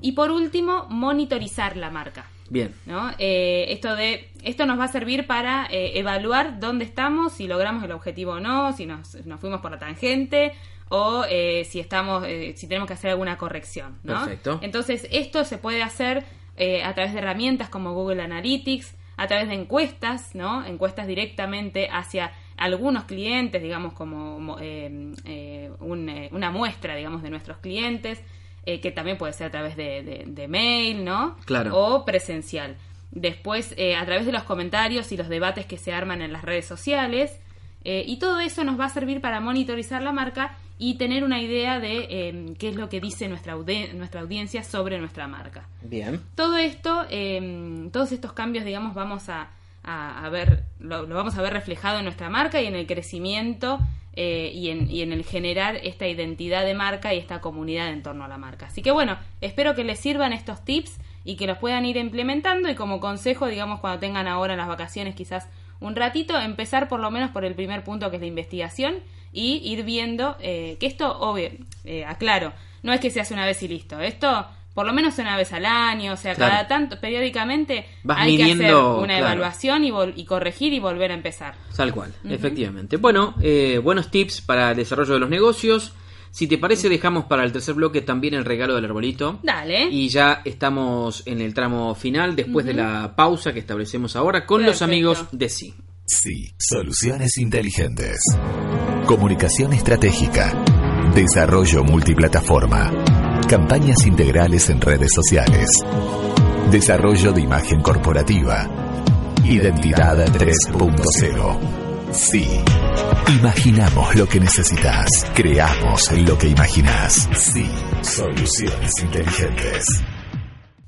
Speaker 2: Y por último, monitorizar la marca.
Speaker 1: Bien.
Speaker 2: ¿no? Eh, esto de esto nos va a servir para eh, evaluar dónde estamos, si logramos el objetivo o no, si nos, nos fuimos por la tangente o eh, si estamos, eh, si tenemos que hacer alguna corrección, ¿no?
Speaker 1: Perfecto.
Speaker 2: Entonces esto se puede hacer eh, a través de herramientas como Google Analytics, a través de encuestas, ¿no? Encuestas directamente hacia algunos clientes, digamos como un, eh, una muestra, digamos, de nuestros clientes, eh, que también puede ser a través de, de- de mail, ¿no?
Speaker 1: Claro.
Speaker 2: O presencial. Después, eh, a través de los comentarios y los debates que se arman en las redes sociales. eh, y todo eso nos va a servir para monitorizar la marca y tener una idea de eh, qué es lo que dice nuestra, audi- nuestra audiencia sobre nuestra marca.
Speaker 1: Bien.
Speaker 2: Todo esto, eh, todos estos cambios, digamos, vamos a, a- ver, lo, vamos a ver reflejado en nuestra marca y en el crecimiento eh, y, en, y en el generar esta identidad de marca y esta comunidad en torno a la marca. Así que bueno, espero que les sirvan estos tips y que los puedan ir implementando y como consejo, digamos, cuando tengan ahora las vacaciones quizás un ratito, empezar por lo menos por el primer punto que es la investigación y ir viendo eh, que esto, obvio, eh, aclaro, no es que se hace una vez y listo, esto por lo menos una vez al año, o sea,
Speaker 1: Claro.
Speaker 2: cada tanto, periódicamente
Speaker 1: Vas
Speaker 2: hay que hacer
Speaker 1: midiendo,
Speaker 2: una
Speaker 1: claro.
Speaker 2: evaluación y, vol- y corregir y volver a empezar.
Speaker 1: Tal cual, efectivamente. Bueno, eh, buenos tips para el desarrollo de los negocios. Si te parece, dejamos para el tercer bloque también el regalo del arbolito.
Speaker 2: Dale.
Speaker 1: Y ya estamos en el tramo final, después de la pausa que establecemos ahora con los amigos de Sí.
Speaker 3: Sí, soluciones inteligentes. Comunicación estratégica. Desarrollo multiplataforma. Campañas integrales en redes sociales. Desarrollo de imagen corporativa. Identidad 3.0. Sí. Imaginamos lo que necesitas. Creamos lo que imaginas. Sí. Soluciones inteligentes.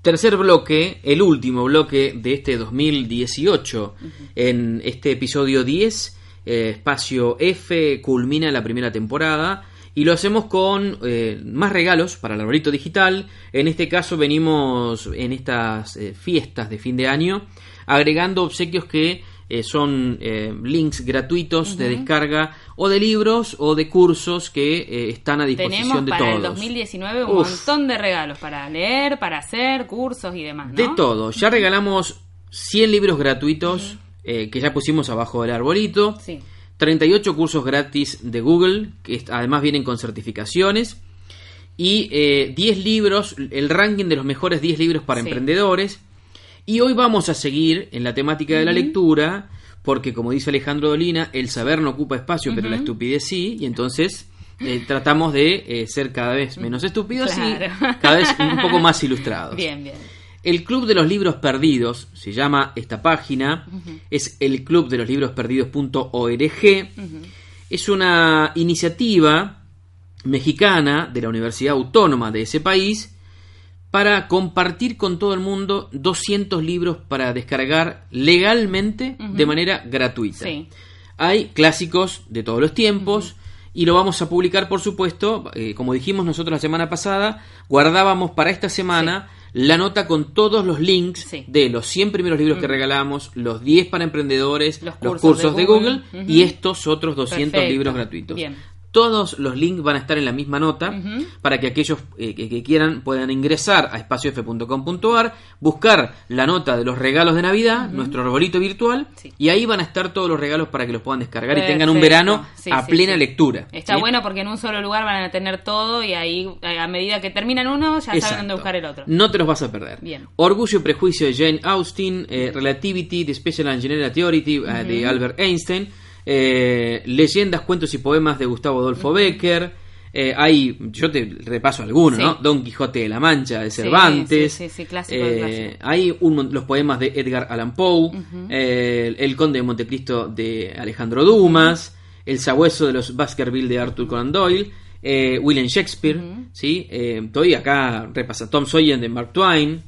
Speaker 1: Tercer bloque, el último bloque de este 2018. En este episodio 10, eh, espacio F culmina la primera temporada y lo hacemos con eh, más regalos para el arbolito digital. En este caso venimos en estas eh, fiestas de fin de año agregando obsequios que eh, son eh, links gratuitos de descarga o de libros o de cursos que eh, están a disposición
Speaker 2: Tenemos
Speaker 1: de
Speaker 2: para
Speaker 1: todos.
Speaker 2: el 2019 un
Speaker 1: Uf.
Speaker 2: montón de regalos para leer, para hacer cursos y demás, ¿no?
Speaker 1: De todo. Ya regalamos 100 libros gratuitos eh, que ya pusimos abajo del arbolito.
Speaker 2: Sí.
Speaker 1: 38 cursos gratis de Google, que además vienen con certificaciones. Y eh, 10 libros, el ranking de los mejores 10 libros para
Speaker 2: Sí.
Speaker 1: emprendedores. Y hoy vamos a seguir en la temática de la lectura, porque como dice Alejandro Dolina, el saber no ocupa espacio, pero la estupidez sí, y entonces eh, tratamos de eh, ser cada vez menos estúpidos
Speaker 2: Claro.
Speaker 1: y cada vez un poco [laughs] más ilustrados.
Speaker 2: Bien, bien.
Speaker 1: El Club de los Libros Perdidos, se llama esta página, es el club de los libros perdidos.org. Es una iniciativa mexicana de la Universidad Autónoma de ese país para compartir con todo el mundo 200 libros para descargar legalmente de manera gratuita.
Speaker 2: Sí.
Speaker 1: Hay clásicos de todos los tiempos y lo vamos a publicar, por supuesto, eh, como dijimos nosotros la semana pasada, guardábamos para esta semana la nota con todos los links
Speaker 2: Sí.
Speaker 1: de los 100 primeros libros que regalamos, los 10 para emprendedores,
Speaker 2: Los
Speaker 1: los
Speaker 2: cursos
Speaker 1: cursos,
Speaker 2: de Google,
Speaker 1: y estos otros 200
Speaker 2: Perfecto.
Speaker 1: libros gratuitos.
Speaker 2: Bien.
Speaker 1: Todos los links van a estar en la misma nota para que aquellos eh, que, que quieran puedan ingresar a espaciof.com.ar, buscar la nota de los regalos de Navidad, nuestro arbolito virtual,
Speaker 2: Sí.
Speaker 1: y ahí van a estar todos los regalos para que los puedan descargar y tengan un verano
Speaker 2: Sí,
Speaker 1: a
Speaker 2: sí,
Speaker 1: plena lectura.
Speaker 2: Está bueno porque en un solo lugar van a tener todo y ahí eh, a medida que terminan uno ya saben dónde buscar el otro.
Speaker 1: No te los vas a perder.
Speaker 2: Bien.
Speaker 1: Orgullo y Prejuicio de Jane Austen, eh, Relativity, The Special General Theory eh, de Albert Einstein, eh, Leyendas, Cuentos y Poemas de Gustavo Adolfo Becker. eh, hay, yo te repaso algunos,
Speaker 2: Sí.
Speaker 1: ¿no? Don Quijote de la Mancha de
Speaker 2: Sí,
Speaker 1: Cervantes.
Speaker 2: sí, sí, sí, clásico
Speaker 1: eh,
Speaker 2: clásico.
Speaker 1: hay un los poemas de Edgar Allan Poe, eh, el, El Conde de Montecristo de Alejandro Dumas, El Sabueso de los Baskerville de Arthur Conan Doyle, eh, William Shakespeare, ¿sí? Eh, estoy acá repasa Tom Sawyer de Mark Twain.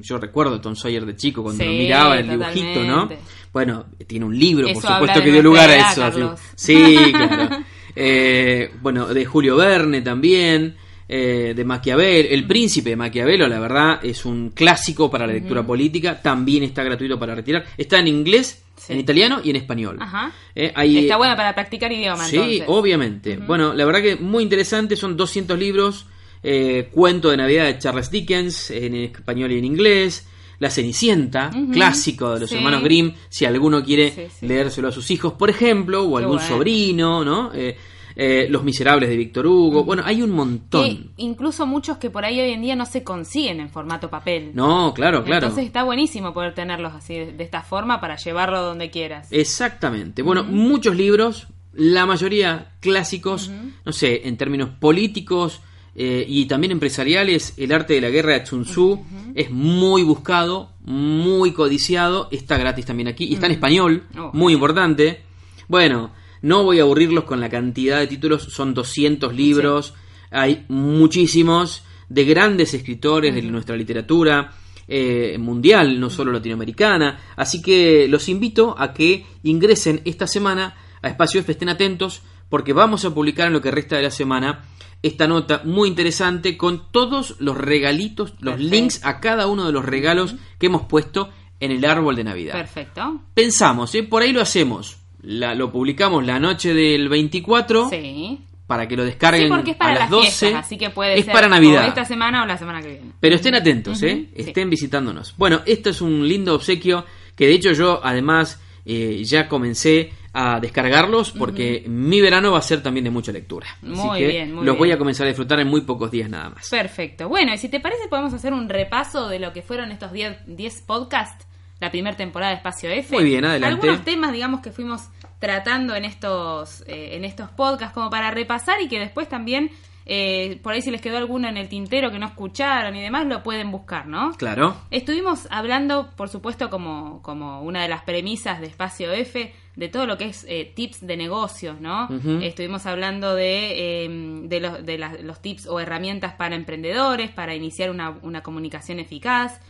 Speaker 1: yo recuerdo a Tom Sawyer de chico cuando
Speaker 2: Sí,
Speaker 1: lo miraba el dibujito, ¿no? Bueno, tiene un libro, por
Speaker 2: Eso
Speaker 1: supuesto que dio lugar a eso.
Speaker 2: Carlos.
Speaker 1: Sí, claro. [laughs] Eh, bueno, de Julio Verne también, eh, de Maquiavel. El Príncipe de Maquiavelo, la verdad, es un clásico para la lectura política. También está gratuito para retirar. Está en inglés,
Speaker 2: Sí.
Speaker 1: en italiano y en español.
Speaker 2: Ajá.
Speaker 1: Eh, hay-
Speaker 2: Está bueno para practicar idiomas.
Speaker 1: Sí,
Speaker 2: entonces.
Speaker 1: obviamente. Bueno, la verdad que muy interesante, son 200 libros, eh, cuento de Navidad de Charles Dickens, en español y en inglés, La Cenicienta, clásico de los
Speaker 2: Sí.
Speaker 1: hermanos Grimm, si alguno quiere
Speaker 2: Sí, sí.
Speaker 1: leérselo a sus hijos, por ejemplo, o
Speaker 2: Qué
Speaker 1: algún
Speaker 2: bueno.
Speaker 1: sobrino, ¿no? Eh, eh, Los Miserables de Víctor Hugo, bueno, hay un montón.
Speaker 2: Incluso muchos que por ahí hoy en día no se consiguen en formato papel.
Speaker 1: No, claro, claro.
Speaker 2: Entonces está buenísimo poder tenerlos así de, de esta forma para llevarlo donde quieras.
Speaker 1: Exactamente. Bueno, muchos libros, la mayoría clásicos, no sé, en términos políticos eh, y también empresariales, El arte de la guerra de Sun Tzu. Es muy buscado, muy codiciado, está gratis también aquí. Y está en español,
Speaker 2: Oh,
Speaker 1: muy importante. Bueno, no voy a aburrirlos con la cantidad de títulos, son 200 libros, hay muchísimos de grandes escritores de nuestra literatura eh, mundial, no solo latinoamericana. Así que los invito a que ingresen esta semana a Espacio F, estén atentos, porque vamos a publicar en lo que resta de la semana esta nota muy interesante con todos los regalitos, los
Speaker 2: Perfecto.
Speaker 1: links a cada uno de los regalos que hemos puesto en el árbol de Navidad.
Speaker 2: Perfecto.
Speaker 1: Pensamos, ¿eh? por ahí lo hacemos. La- lo publicamos la noche del 24
Speaker 2: Sí.
Speaker 1: para que lo descarguen
Speaker 2: Sí, porque es para
Speaker 1: a las
Speaker 2: las
Speaker 1: 12.
Speaker 2: fiestas, así que puede
Speaker 1: es
Speaker 2: ser
Speaker 1: para
Speaker 2: o
Speaker 1: Navidad.
Speaker 2: esta semana o la semana que viene.
Speaker 1: Pero estén atentos, ¿eh?
Speaker 2: Sí.
Speaker 1: Estén visitándonos. Bueno, esto es un lindo obsequio que de hecho yo además eh, ya comencé a descargarlos porque mi verano va a ser también de mucha lectura. Así
Speaker 2: Muy
Speaker 1: que
Speaker 2: bien, muy
Speaker 1: los voy a comenzar a disfrutar en muy pocos días nada más.
Speaker 2: Perfecto. Bueno, y si te parece podemos hacer un repaso de lo que fueron estos 10 10 podcasts, la primera temporada de Espacio F.
Speaker 1: Muy bien, adelante.
Speaker 2: Algunos temas, digamos, que fuimos tratando en estos, eh, en estos podcasts como para repasar y que después también, eh, por ahí si les quedó alguno en el tintero que no escucharon y demás, lo pueden buscar, ¿no?
Speaker 1: Claro.
Speaker 2: Estuvimos hablando, por supuesto, como, como una de las premisas de Espacio F, de todo lo que es eh, tips de negocios, ¿no? Estuvimos hablando de, eh, de, los, de los tips o herramientas para emprendedores, para iniciar una, una comunicación eficaz.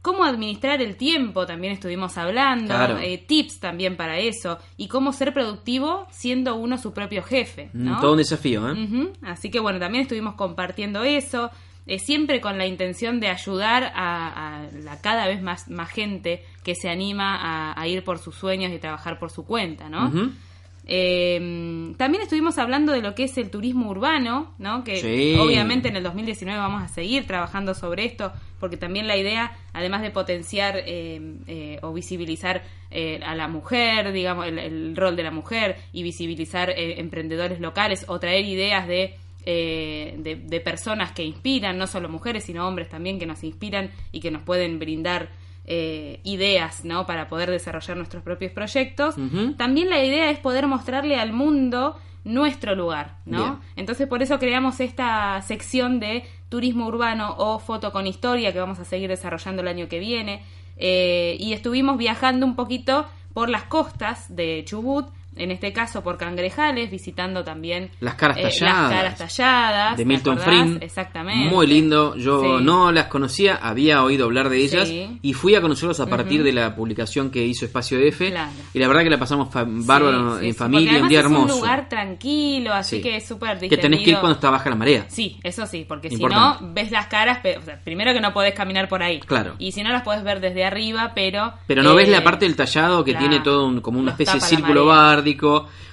Speaker 2: Cómo administrar el tiempo también estuvimos hablando,
Speaker 1: Claro.
Speaker 2: eh, tips también para eso, y cómo ser productivo siendo uno su propio jefe,
Speaker 1: Mm,
Speaker 2: ¿no?
Speaker 1: Todo un desafío, ¿eh?
Speaker 2: Así que bueno, también estuvimos compartiendo eso, eh, siempre con la intención de ayudar a, a la cada vez más, más gente que se anima a, a ir por sus sueños y trabajar por su cuenta, ¿no? Eh, también estuvimos hablando de lo que es el turismo urbano, ¿no? Que
Speaker 1: Sí.
Speaker 2: obviamente en el 2019 vamos a seguir trabajando sobre esto, porque también la idea, además de potenciar eh, eh, o visibilizar eh, a la mujer, digamos, el, el rol de la mujer y visibilizar eh, emprendedores locales o traer ideas de, eh, de, de personas que inspiran, no solo mujeres, sino hombres también que nos inspiran y que nos pueden brindar eh, ideas, ¿no? Para poder desarrollar nuestros propios proyectos. También la idea es poder mostrarle al mundo nuestro lugar, ¿no?
Speaker 1: Bien.
Speaker 2: Entonces por eso creamos esta sección de turismo urbano o foto con historia que vamos a seguir desarrollando el año que viene. Eh, y estuvimos viajando un poquito por las costas de Chubut, en este caso por Cangrejales, visitando también
Speaker 1: Las caras
Speaker 2: eh,
Speaker 1: talladas.
Speaker 2: las caras talladas
Speaker 1: de
Speaker 2: ¿te
Speaker 1: Milton? Friend.
Speaker 2: Exactamente.
Speaker 1: Muy lindo. Yo
Speaker 2: Sí.
Speaker 1: no las conocía, había oído hablar de ellas
Speaker 2: Sí.
Speaker 1: y fui a conocerlos a partir de la publicación que hizo Espacio F.
Speaker 2: Claro.
Speaker 1: Y la verdad que la pasamos bárbaro
Speaker 2: Sí,
Speaker 1: en familia, un día hermoso.
Speaker 2: Es un lugar tranquilo, así
Speaker 1: Sí.
Speaker 2: que es súper
Speaker 1: que tenés que ir cuando está baja la marea.
Speaker 2: Sí, eso sí, porque si no, ves las caras, o sea, primero que no podés caminar por ahí.
Speaker 1: Claro.
Speaker 2: Y si no, las podés ver desde arriba, pero...
Speaker 1: Pero no
Speaker 2: eh,
Speaker 1: ves la parte del tallado que tiene todo un- como una especie de círculo
Speaker 2: marea.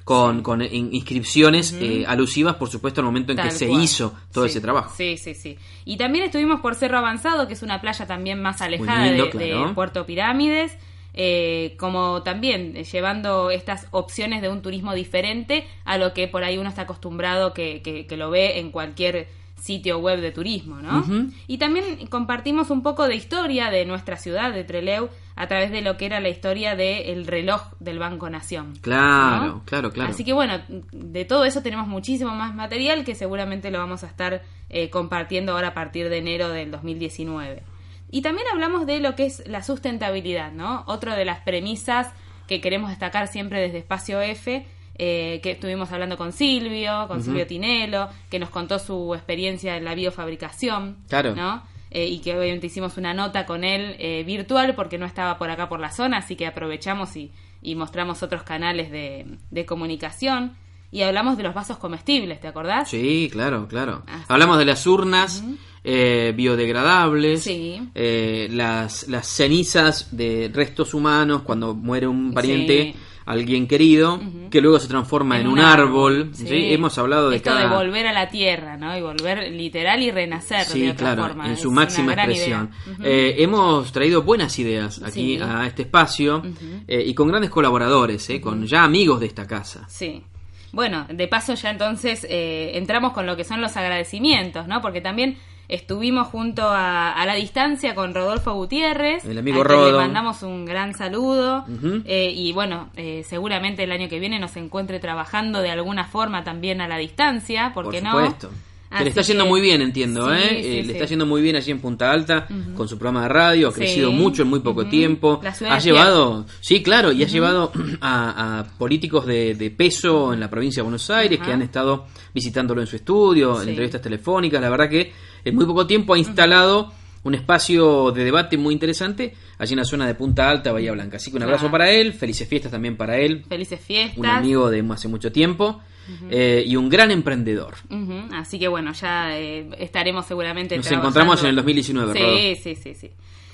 Speaker 1: Con, con in- inscripciones eh, alusivas, por supuesto, al momento en que se
Speaker 2: cual.
Speaker 1: hizo todo
Speaker 2: Sí,
Speaker 1: ese trabajo.
Speaker 2: Sí, sí, sí. Y también estuvimos por Cerro Avanzado, que es una playa también más alejada
Speaker 1: lindo,
Speaker 2: de. Puerto Pirámides. eh, como también eh, llevando estas opciones de un turismo diferente a lo que por ahí uno está acostumbrado que, que- que lo ve en cualquier sitio web de turismo, ¿no? Y también compartimos un poco de historia de nuestra ciudad, de Trelew, a través de lo que era la historia del reloj del Banco Nación.
Speaker 1: Claro,
Speaker 2: ¿no?
Speaker 1: claro, claro.
Speaker 2: Así que bueno, de todo eso tenemos muchísimo más material que seguramente lo vamos a estar eh, compartiendo ahora a partir de enero del 2019. Y también hablamos de lo que es la sustentabilidad, ¿no? Otra de las premisas que queremos destacar siempre desde Espacio F, eh, que estuvimos hablando con Silvio, con Silvio Tinelo, que nos contó su experiencia en la biofabricación,
Speaker 1: Claro.
Speaker 2: ¿no? Eh, y que obviamente hicimos una nota con él eh, virtual porque no estaba por acá por la zona, así que aprovechamos y, y mostramos otros canales de, de comunicación. Y hablamos de los vasos comestibles, ¿te acordás?
Speaker 1: Sí, claro, claro.
Speaker 2: Así.
Speaker 1: Hablamos de las urnas eh, biodegradables,
Speaker 2: Sí.
Speaker 1: eh, las, las cenizas de restos humanos cuando muere un pariente,
Speaker 2: Sí.
Speaker 1: Alguien querido, que luego se transforma en, un árbol.
Speaker 2: sí.
Speaker 1: ¿sí? Hemos hablado de
Speaker 2: Esto
Speaker 1: cada...
Speaker 2: de volver a la tierra, ¿no? Y volver literal y renacer
Speaker 1: Sí,
Speaker 2: de otra
Speaker 1: claro,
Speaker 2: forma.
Speaker 1: en su máxima expresión. Eh, hemos traído buenas ideas aquí
Speaker 2: Sí.
Speaker 1: a este espacio eh, y con grandes colaboradores, eh, con ya amigos de esta casa.
Speaker 2: Sí. Bueno, de paso ya entonces eh, entramos con lo que son los agradecimientos, ¿no? Porque también estuvimos junto a, a la distancia con Rodolfo Gutiérrez.
Speaker 1: El amigo
Speaker 2: al que
Speaker 1: Rodo.
Speaker 2: Le mandamos un gran saludo. Eh, y bueno, eh, seguramente el año que viene nos encuentre trabajando de alguna forma también a la distancia, ¿por
Speaker 1: Por
Speaker 2: qué no?
Speaker 1: supuesto. Que le está yendo
Speaker 2: que-
Speaker 1: muy bien, entiendo,
Speaker 2: Sí,
Speaker 1: ¿eh?
Speaker 2: sí,
Speaker 1: Eh,
Speaker 2: sí.
Speaker 1: Le está yendo muy bien allí en Punta Alta con su programa de radio, ha crecido mucho en muy poco tiempo.
Speaker 2: La
Speaker 1: Ha llevado, sí, claro, y ha llevado [clears throat] a, a políticos de, de peso en la provincia de Buenos Aires que han estado visitándolo en su estudio, en entrevistas telefónicas. La verdad que en muy poco tiempo ha instalado un espacio de debate muy interesante allí en la zona de Punta Alta, Bahía Blanca. Así que un abrazo para él, felices fiestas también para él,
Speaker 2: Felices fiestas.
Speaker 1: un amigo de hace mucho tiempo eh, y un gran emprendedor.
Speaker 2: Así que bueno, ya eh, estaremos seguramente.
Speaker 1: Nos
Speaker 2: trabajando.
Speaker 1: encontramos en el 2019,
Speaker 2: Sí,
Speaker 1: Rodo.
Speaker 2: sí, sí, sí.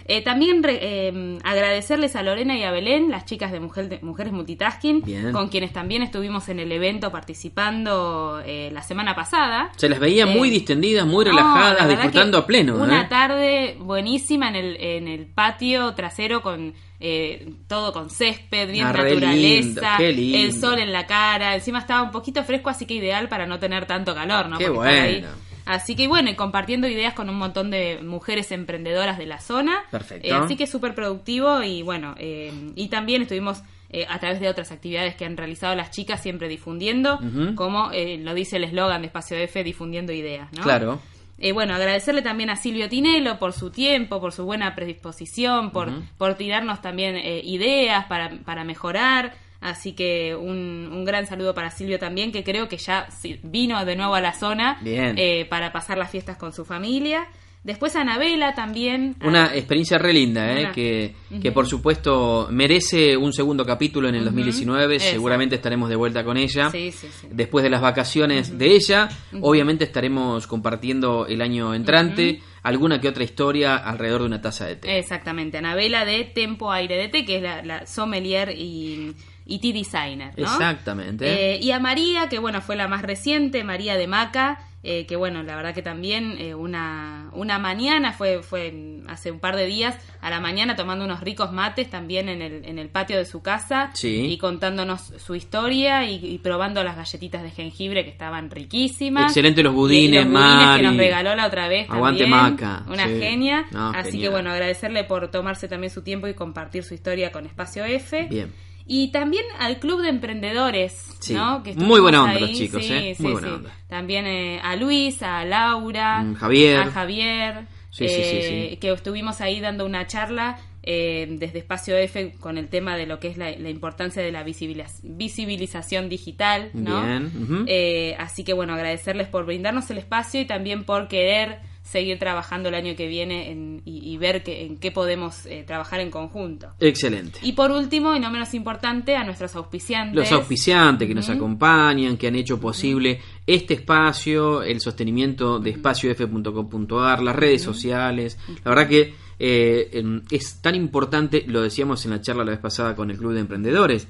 Speaker 2: Eh, también re- eh, agradecerles a Lorena y a Belén, las chicas de, Mujer- de Mujeres Multitasking,
Speaker 1: Bien.
Speaker 2: con quienes también estuvimos en el evento participando eh, la semana pasada.
Speaker 1: Se las veía
Speaker 2: Eh,
Speaker 1: muy distendidas, muy relajadas, disfrutando a pleno.
Speaker 2: Una
Speaker 1: ¿eh?
Speaker 2: tarde buenísima en el, en el patio trasero con eh, todo con césped, bien
Speaker 1: Ah, lindo,
Speaker 2: naturaleza,
Speaker 1: lindo.
Speaker 2: el sol en la cara, encima estaba un poquito fresco, así que ideal para no tener tanto calor, ¿no?
Speaker 1: Qué
Speaker 2: Porque
Speaker 1: bueno.
Speaker 2: Así que bueno, y compartiendo ideas con un montón de mujeres emprendedoras de la zona.
Speaker 1: Perfecto.
Speaker 2: Eh, así que súper productivo y bueno, eh, y también estuvimos eh, a través de otras actividades que han realizado las chicas, siempre difundiendo, como eh, lo dice el eslogan de Espacio F, difundiendo ideas, ¿no?
Speaker 1: Claro.
Speaker 2: Eh, bueno, agradecerle también a Silvio Tinelo por su tiempo, por su buena predisposición, por, por tirarnos también eh, ideas para, para mejorar. Así que un, un gran saludo para Silvio también, que creo que ya vino de nuevo a la zona
Speaker 1: Bien.
Speaker 2: eh, para pasar las fiestas con su familia. Después Anabela también.
Speaker 1: Una experiencia re linda, ¿eh?
Speaker 2: Una-
Speaker 1: que, que por supuesto merece un segundo capítulo en el 2019.
Speaker 2: Exacto.
Speaker 1: Seguramente estaremos de vuelta con ella.
Speaker 2: Sí, sí, sí.
Speaker 1: Después de las vacaciones de ella, obviamente estaremos compartiendo el año entrante alguna que otra historia alrededor de una taza de té.
Speaker 2: Exactamente, Anabela de Tempo Aire de Té, que es la, la sommelier y, y tea designer, ¿no?
Speaker 1: Exactamente.
Speaker 2: Eh, y a María, que bueno, fue la más reciente, María de Maca, eh, que bueno, la verdad que también eh, una, una mañana, fue, fue hace un par de días, a la mañana tomando unos ricos mates también en el, en el patio de su casa
Speaker 1: Sí.
Speaker 2: y contándonos su historia y, y probando las galletitas de jengibre que estaban riquísimas.
Speaker 1: Excelente los
Speaker 2: Y
Speaker 1: budines,
Speaker 2: los budines
Speaker 1: Mari.
Speaker 2: que nos regaló la otra vez
Speaker 1: Aguante
Speaker 2: también.
Speaker 1: Maca,
Speaker 2: Una
Speaker 1: sí.
Speaker 2: genia.
Speaker 1: No,
Speaker 2: Así
Speaker 1: genial.
Speaker 2: que bueno, agradecerle por tomarse también su tiempo y compartir su historia con Espacio F.
Speaker 1: Bien.
Speaker 2: Y también al Club de Emprendedores,
Speaker 1: Sí.
Speaker 2: ¿no? Que
Speaker 1: Muy buena onda los chicos,
Speaker 2: sí,
Speaker 1: ¿eh?
Speaker 2: sí,
Speaker 1: Muy buena onda.
Speaker 2: También eh, a Luis, a Laura,
Speaker 1: Mm, Javier.
Speaker 2: a Javier,
Speaker 1: Sí, sí, sí,
Speaker 2: eh, que estuvimos ahí dando una charla eh, desde Espacio F con el tema de lo que es la, la importancia de la visibiliz- visibilización digital, ¿no?
Speaker 1: Bien.
Speaker 2: Eh, así que bueno, agradecerles por brindarnos el espacio y también por querer seguir trabajando el año que viene en- y, y ver que, en qué podemos eh, trabajar en conjunto.
Speaker 1: Excelente.
Speaker 2: Y por último, y no menos importante, a nuestros auspiciantes.
Speaker 1: Los auspiciantes que nos acompañan, que han hecho posible este espacio, el sostenimiento de espaciof.com.ar, las redes sociales. La verdad que eh, es tan importante, lo decíamos en la charla la vez pasada con el Club de Emprendedores,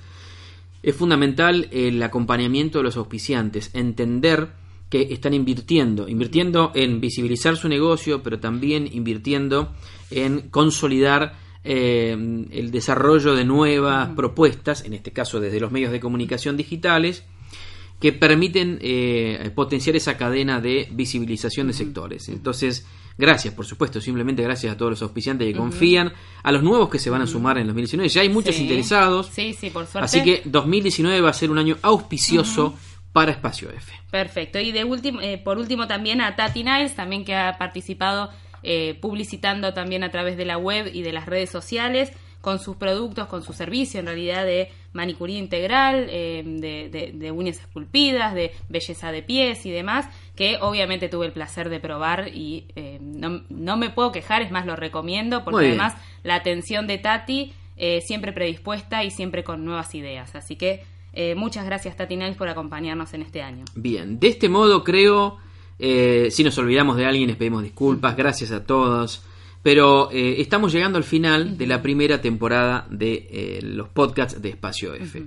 Speaker 1: es fundamental el acompañamiento de los auspiciantes, entender que están invirtiendo, invirtiendo en visibilizar su negocio, pero también invirtiendo en consolidar eh, el desarrollo de nuevas propuestas, en este caso desde los medios de comunicación digitales, que permiten eh, potenciar esa cadena de visibilización de sectores. Entonces, gracias, por supuesto, simplemente gracias a todos los auspiciantes que confían, a los nuevos que se van a sumar en 2019. Ya hay muchos
Speaker 2: Sí.
Speaker 1: interesados.
Speaker 2: Sí, sí, por suerte.
Speaker 1: Así que 2019 va a ser un año auspicioso para Espacio F.
Speaker 2: Perfecto. Y de último, eh, por último también a Tati Niles, también que ha participado eh, publicitando también a través de la web y de las redes sociales con sus productos, con su servicio en realidad de manicuría integral, eh, de, de- de uñas esculpidas, de belleza de pies y demás, que obviamente tuve el placer de probar y eh, no, no me puedo quejar, es más, lo recomiendo porque además la atención de Tati eh, siempre predispuesta y siempre con nuevas ideas. Así que eh, muchas gracias Tati Niles por acompañarnos en este año.
Speaker 1: Bien, de este modo creo, eh, si nos olvidamos de alguien les pedimos disculpas, gracias a todos, pero eh, estamos llegando al final de la primera temporada de los podcasts de Espacio F.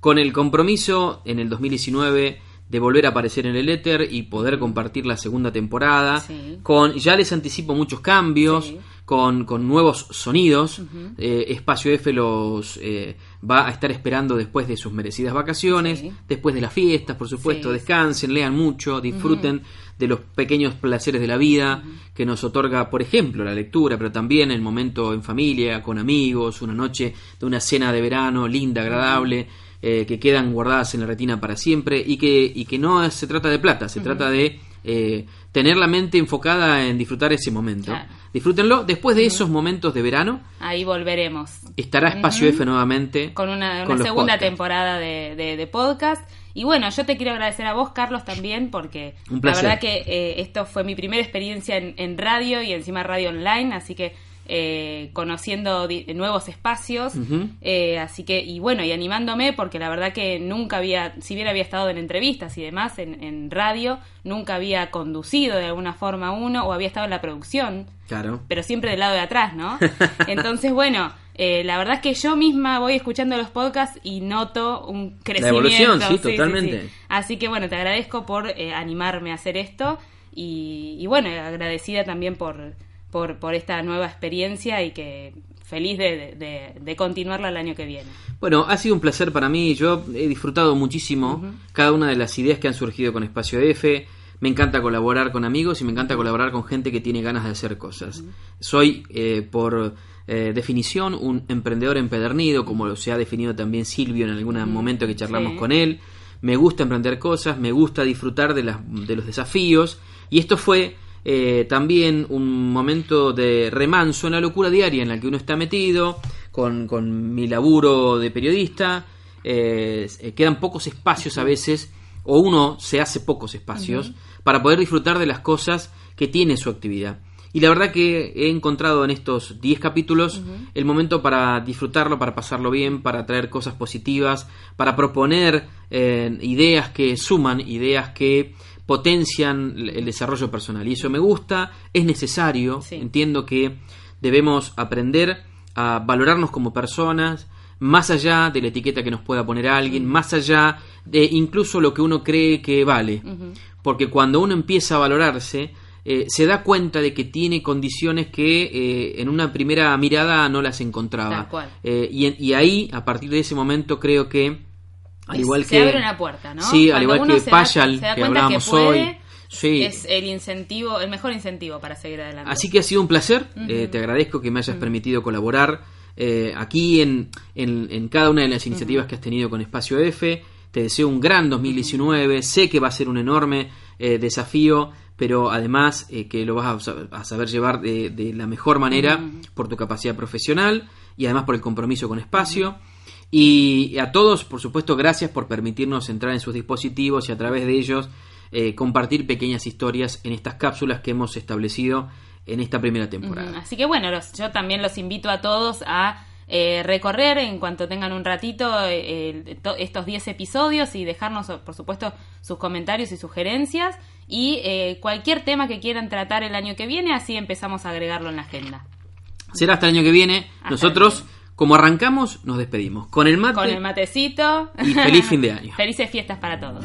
Speaker 1: Con el compromiso en el 2019 de volver a aparecer en el éter y poder compartir la segunda temporada,
Speaker 2: Sí.
Speaker 1: con, ya les anticipo muchos cambios,
Speaker 2: Sí.
Speaker 1: con, con nuevos sonidos. Eh, Espacio F los eh, va a estar esperando después de sus merecidas vacaciones,
Speaker 2: Sí.
Speaker 1: después de las fiestas, por supuesto. Descansen, lean mucho, disfruten de los pequeños placeres de la vida que nos otorga, por ejemplo, la lectura, pero también el momento en familia, con amigos, una noche de una cena de verano linda, agradable. Eh, que quedan guardadas en la retina para siempre y que, y que no se trata de plata, se trata de eh, tener la mente enfocada en disfrutar ese momento.
Speaker 2: Claro.
Speaker 1: Disfrútenlo. Después de esos momentos de verano,
Speaker 2: Ahí volveremos
Speaker 1: estará Espacio F nuevamente.
Speaker 2: con una, segunda
Speaker 1: podcasts.
Speaker 2: temporada de, de- de podcast. Y bueno, yo te quiero agradecer a vos, Carlos, también, porque la verdad que eh, esto fue mi primera experiencia en, en radio y encima radio online, así que eh, conociendo nuevos espacios, eh, así que, y bueno, y animándome, porque la verdad que nunca había, si bien había estado en entrevistas y demás en, en radio, nunca había conducido de alguna forma uno o había estado en la producción
Speaker 1: Claro.
Speaker 2: pero siempre del lado de atrás, ¿no? [laughs] Entonces, bueno, eh, la verdad es que yo misma voy escuchando los podcasts y noto un crecimiento.
Speaker 1: evolución, sí, totalmente.
Speaker 2: Así que bueno, te agradezco por eh, animarme a hacer esto y, y bueno, agradecida también por, por, por esta nueva experiencia y que feliz de, de- de continuarla el año que viene.
Speaker 1: Bueno, ha sido un placer para mí. Yo he disfrutado muchísimo cada una de las ideas que han surgido con Espacio F. Me encanta colaborar con amigos y me encanta colaborar con gente que tiene ganas de hacer cosas. Soy, eh, por eh, definición, un emprendedor empedernido, como lo se ha definido también Silvio en algún momento que charlamos
Speaker 2: Sí.
Speaker 1: con él. Me gusta emprender cosas, me gusta disfrutar de, las, de los desafíos. Y esto fue eh, también un momento de remanso en la locura diaria en la que uno está metido, con, con mi laburo de periodista. eh, eh, quedan pocos espacios a veces, o uno se hace pocos espacios, para poder disfrutar de las cosas que tiene su actividad. Y la verdad que he encontrado en estos 10 capítulos el momento para disfrutarlo, para pasarlo bien, para traer cosas positivas, para proponer eh, ideas que suman, ideas que potencian el desarrollo personal. Y eso me gusta, es necesario,
Speaker 2: Sí.
Speaker 1: entiendo que debemos aprender a valorarnos como personas, más allá de la etiqueta que nos pueda poner alguien, más allá de incluso lo que uno cree que vale. Porque cuando uno empieza a valorarse, eh, se da cuenta de que tiene condiciones que eh, en una primera mirada no las encontraba. Eh, y ahí, a partir de ese momento, creo que, al igual
Speaker 2: se
Speaker 1: que...
Speaker 2: abre una puerta, ¿no?
Speaker 1: Sí, al igual que
Speaker 2: se da-
Speaker 1: Payal,
Speaker 2: se da
Speaker 1: que hablábamos
Speaker 2: puede,
Speaker 1: hoy. Sí.
Speaker 2: Es el incentivo, el mejor incentivo para seguir adelante.
Speaker 1: Así que ha sido un placer. Eh, te agradezco que me hayas permitido colaborar eh, aquí en, en- en cada una de las iniciativas que has tenido con Espacio F. Te deseo un gran 2019. Sé que va a ser un enorme eh, desafío, pero además eh, que lo vas a, a saber llevar de, de la mejor manera por tu capacidad profesional y además por el compromiso con Espacio. Y a todos, por supuesto, gracias por permitirnos entrar en sus dispositivos y a través de ellos eh, compartir pequeñas historias en estas cápsulas que hemos establecido en esta primera temporada.
Speaker 2: Así que bueno, los- yo también los invito a todos a eh, recorrer en cuanto tengan un ratito eh, estos 10 episodios y dejarnos, por supuesto, sus comentarios y sugerencias y eh, cualquier tema que quieran tratar el año que viene, así empezamos a agregarlo en la agenda.
Speaker 1: Será hasta el año que viene.
Speaker 2: Hasta
Speaker 1: Nosotros, Como arrancamos, nos despedimos. Con el mate
Speaker 2: Con el matecito.
Speaker 1: y feliz fin de año. [laughs]
Speaker 2: Felices fiestas para todos.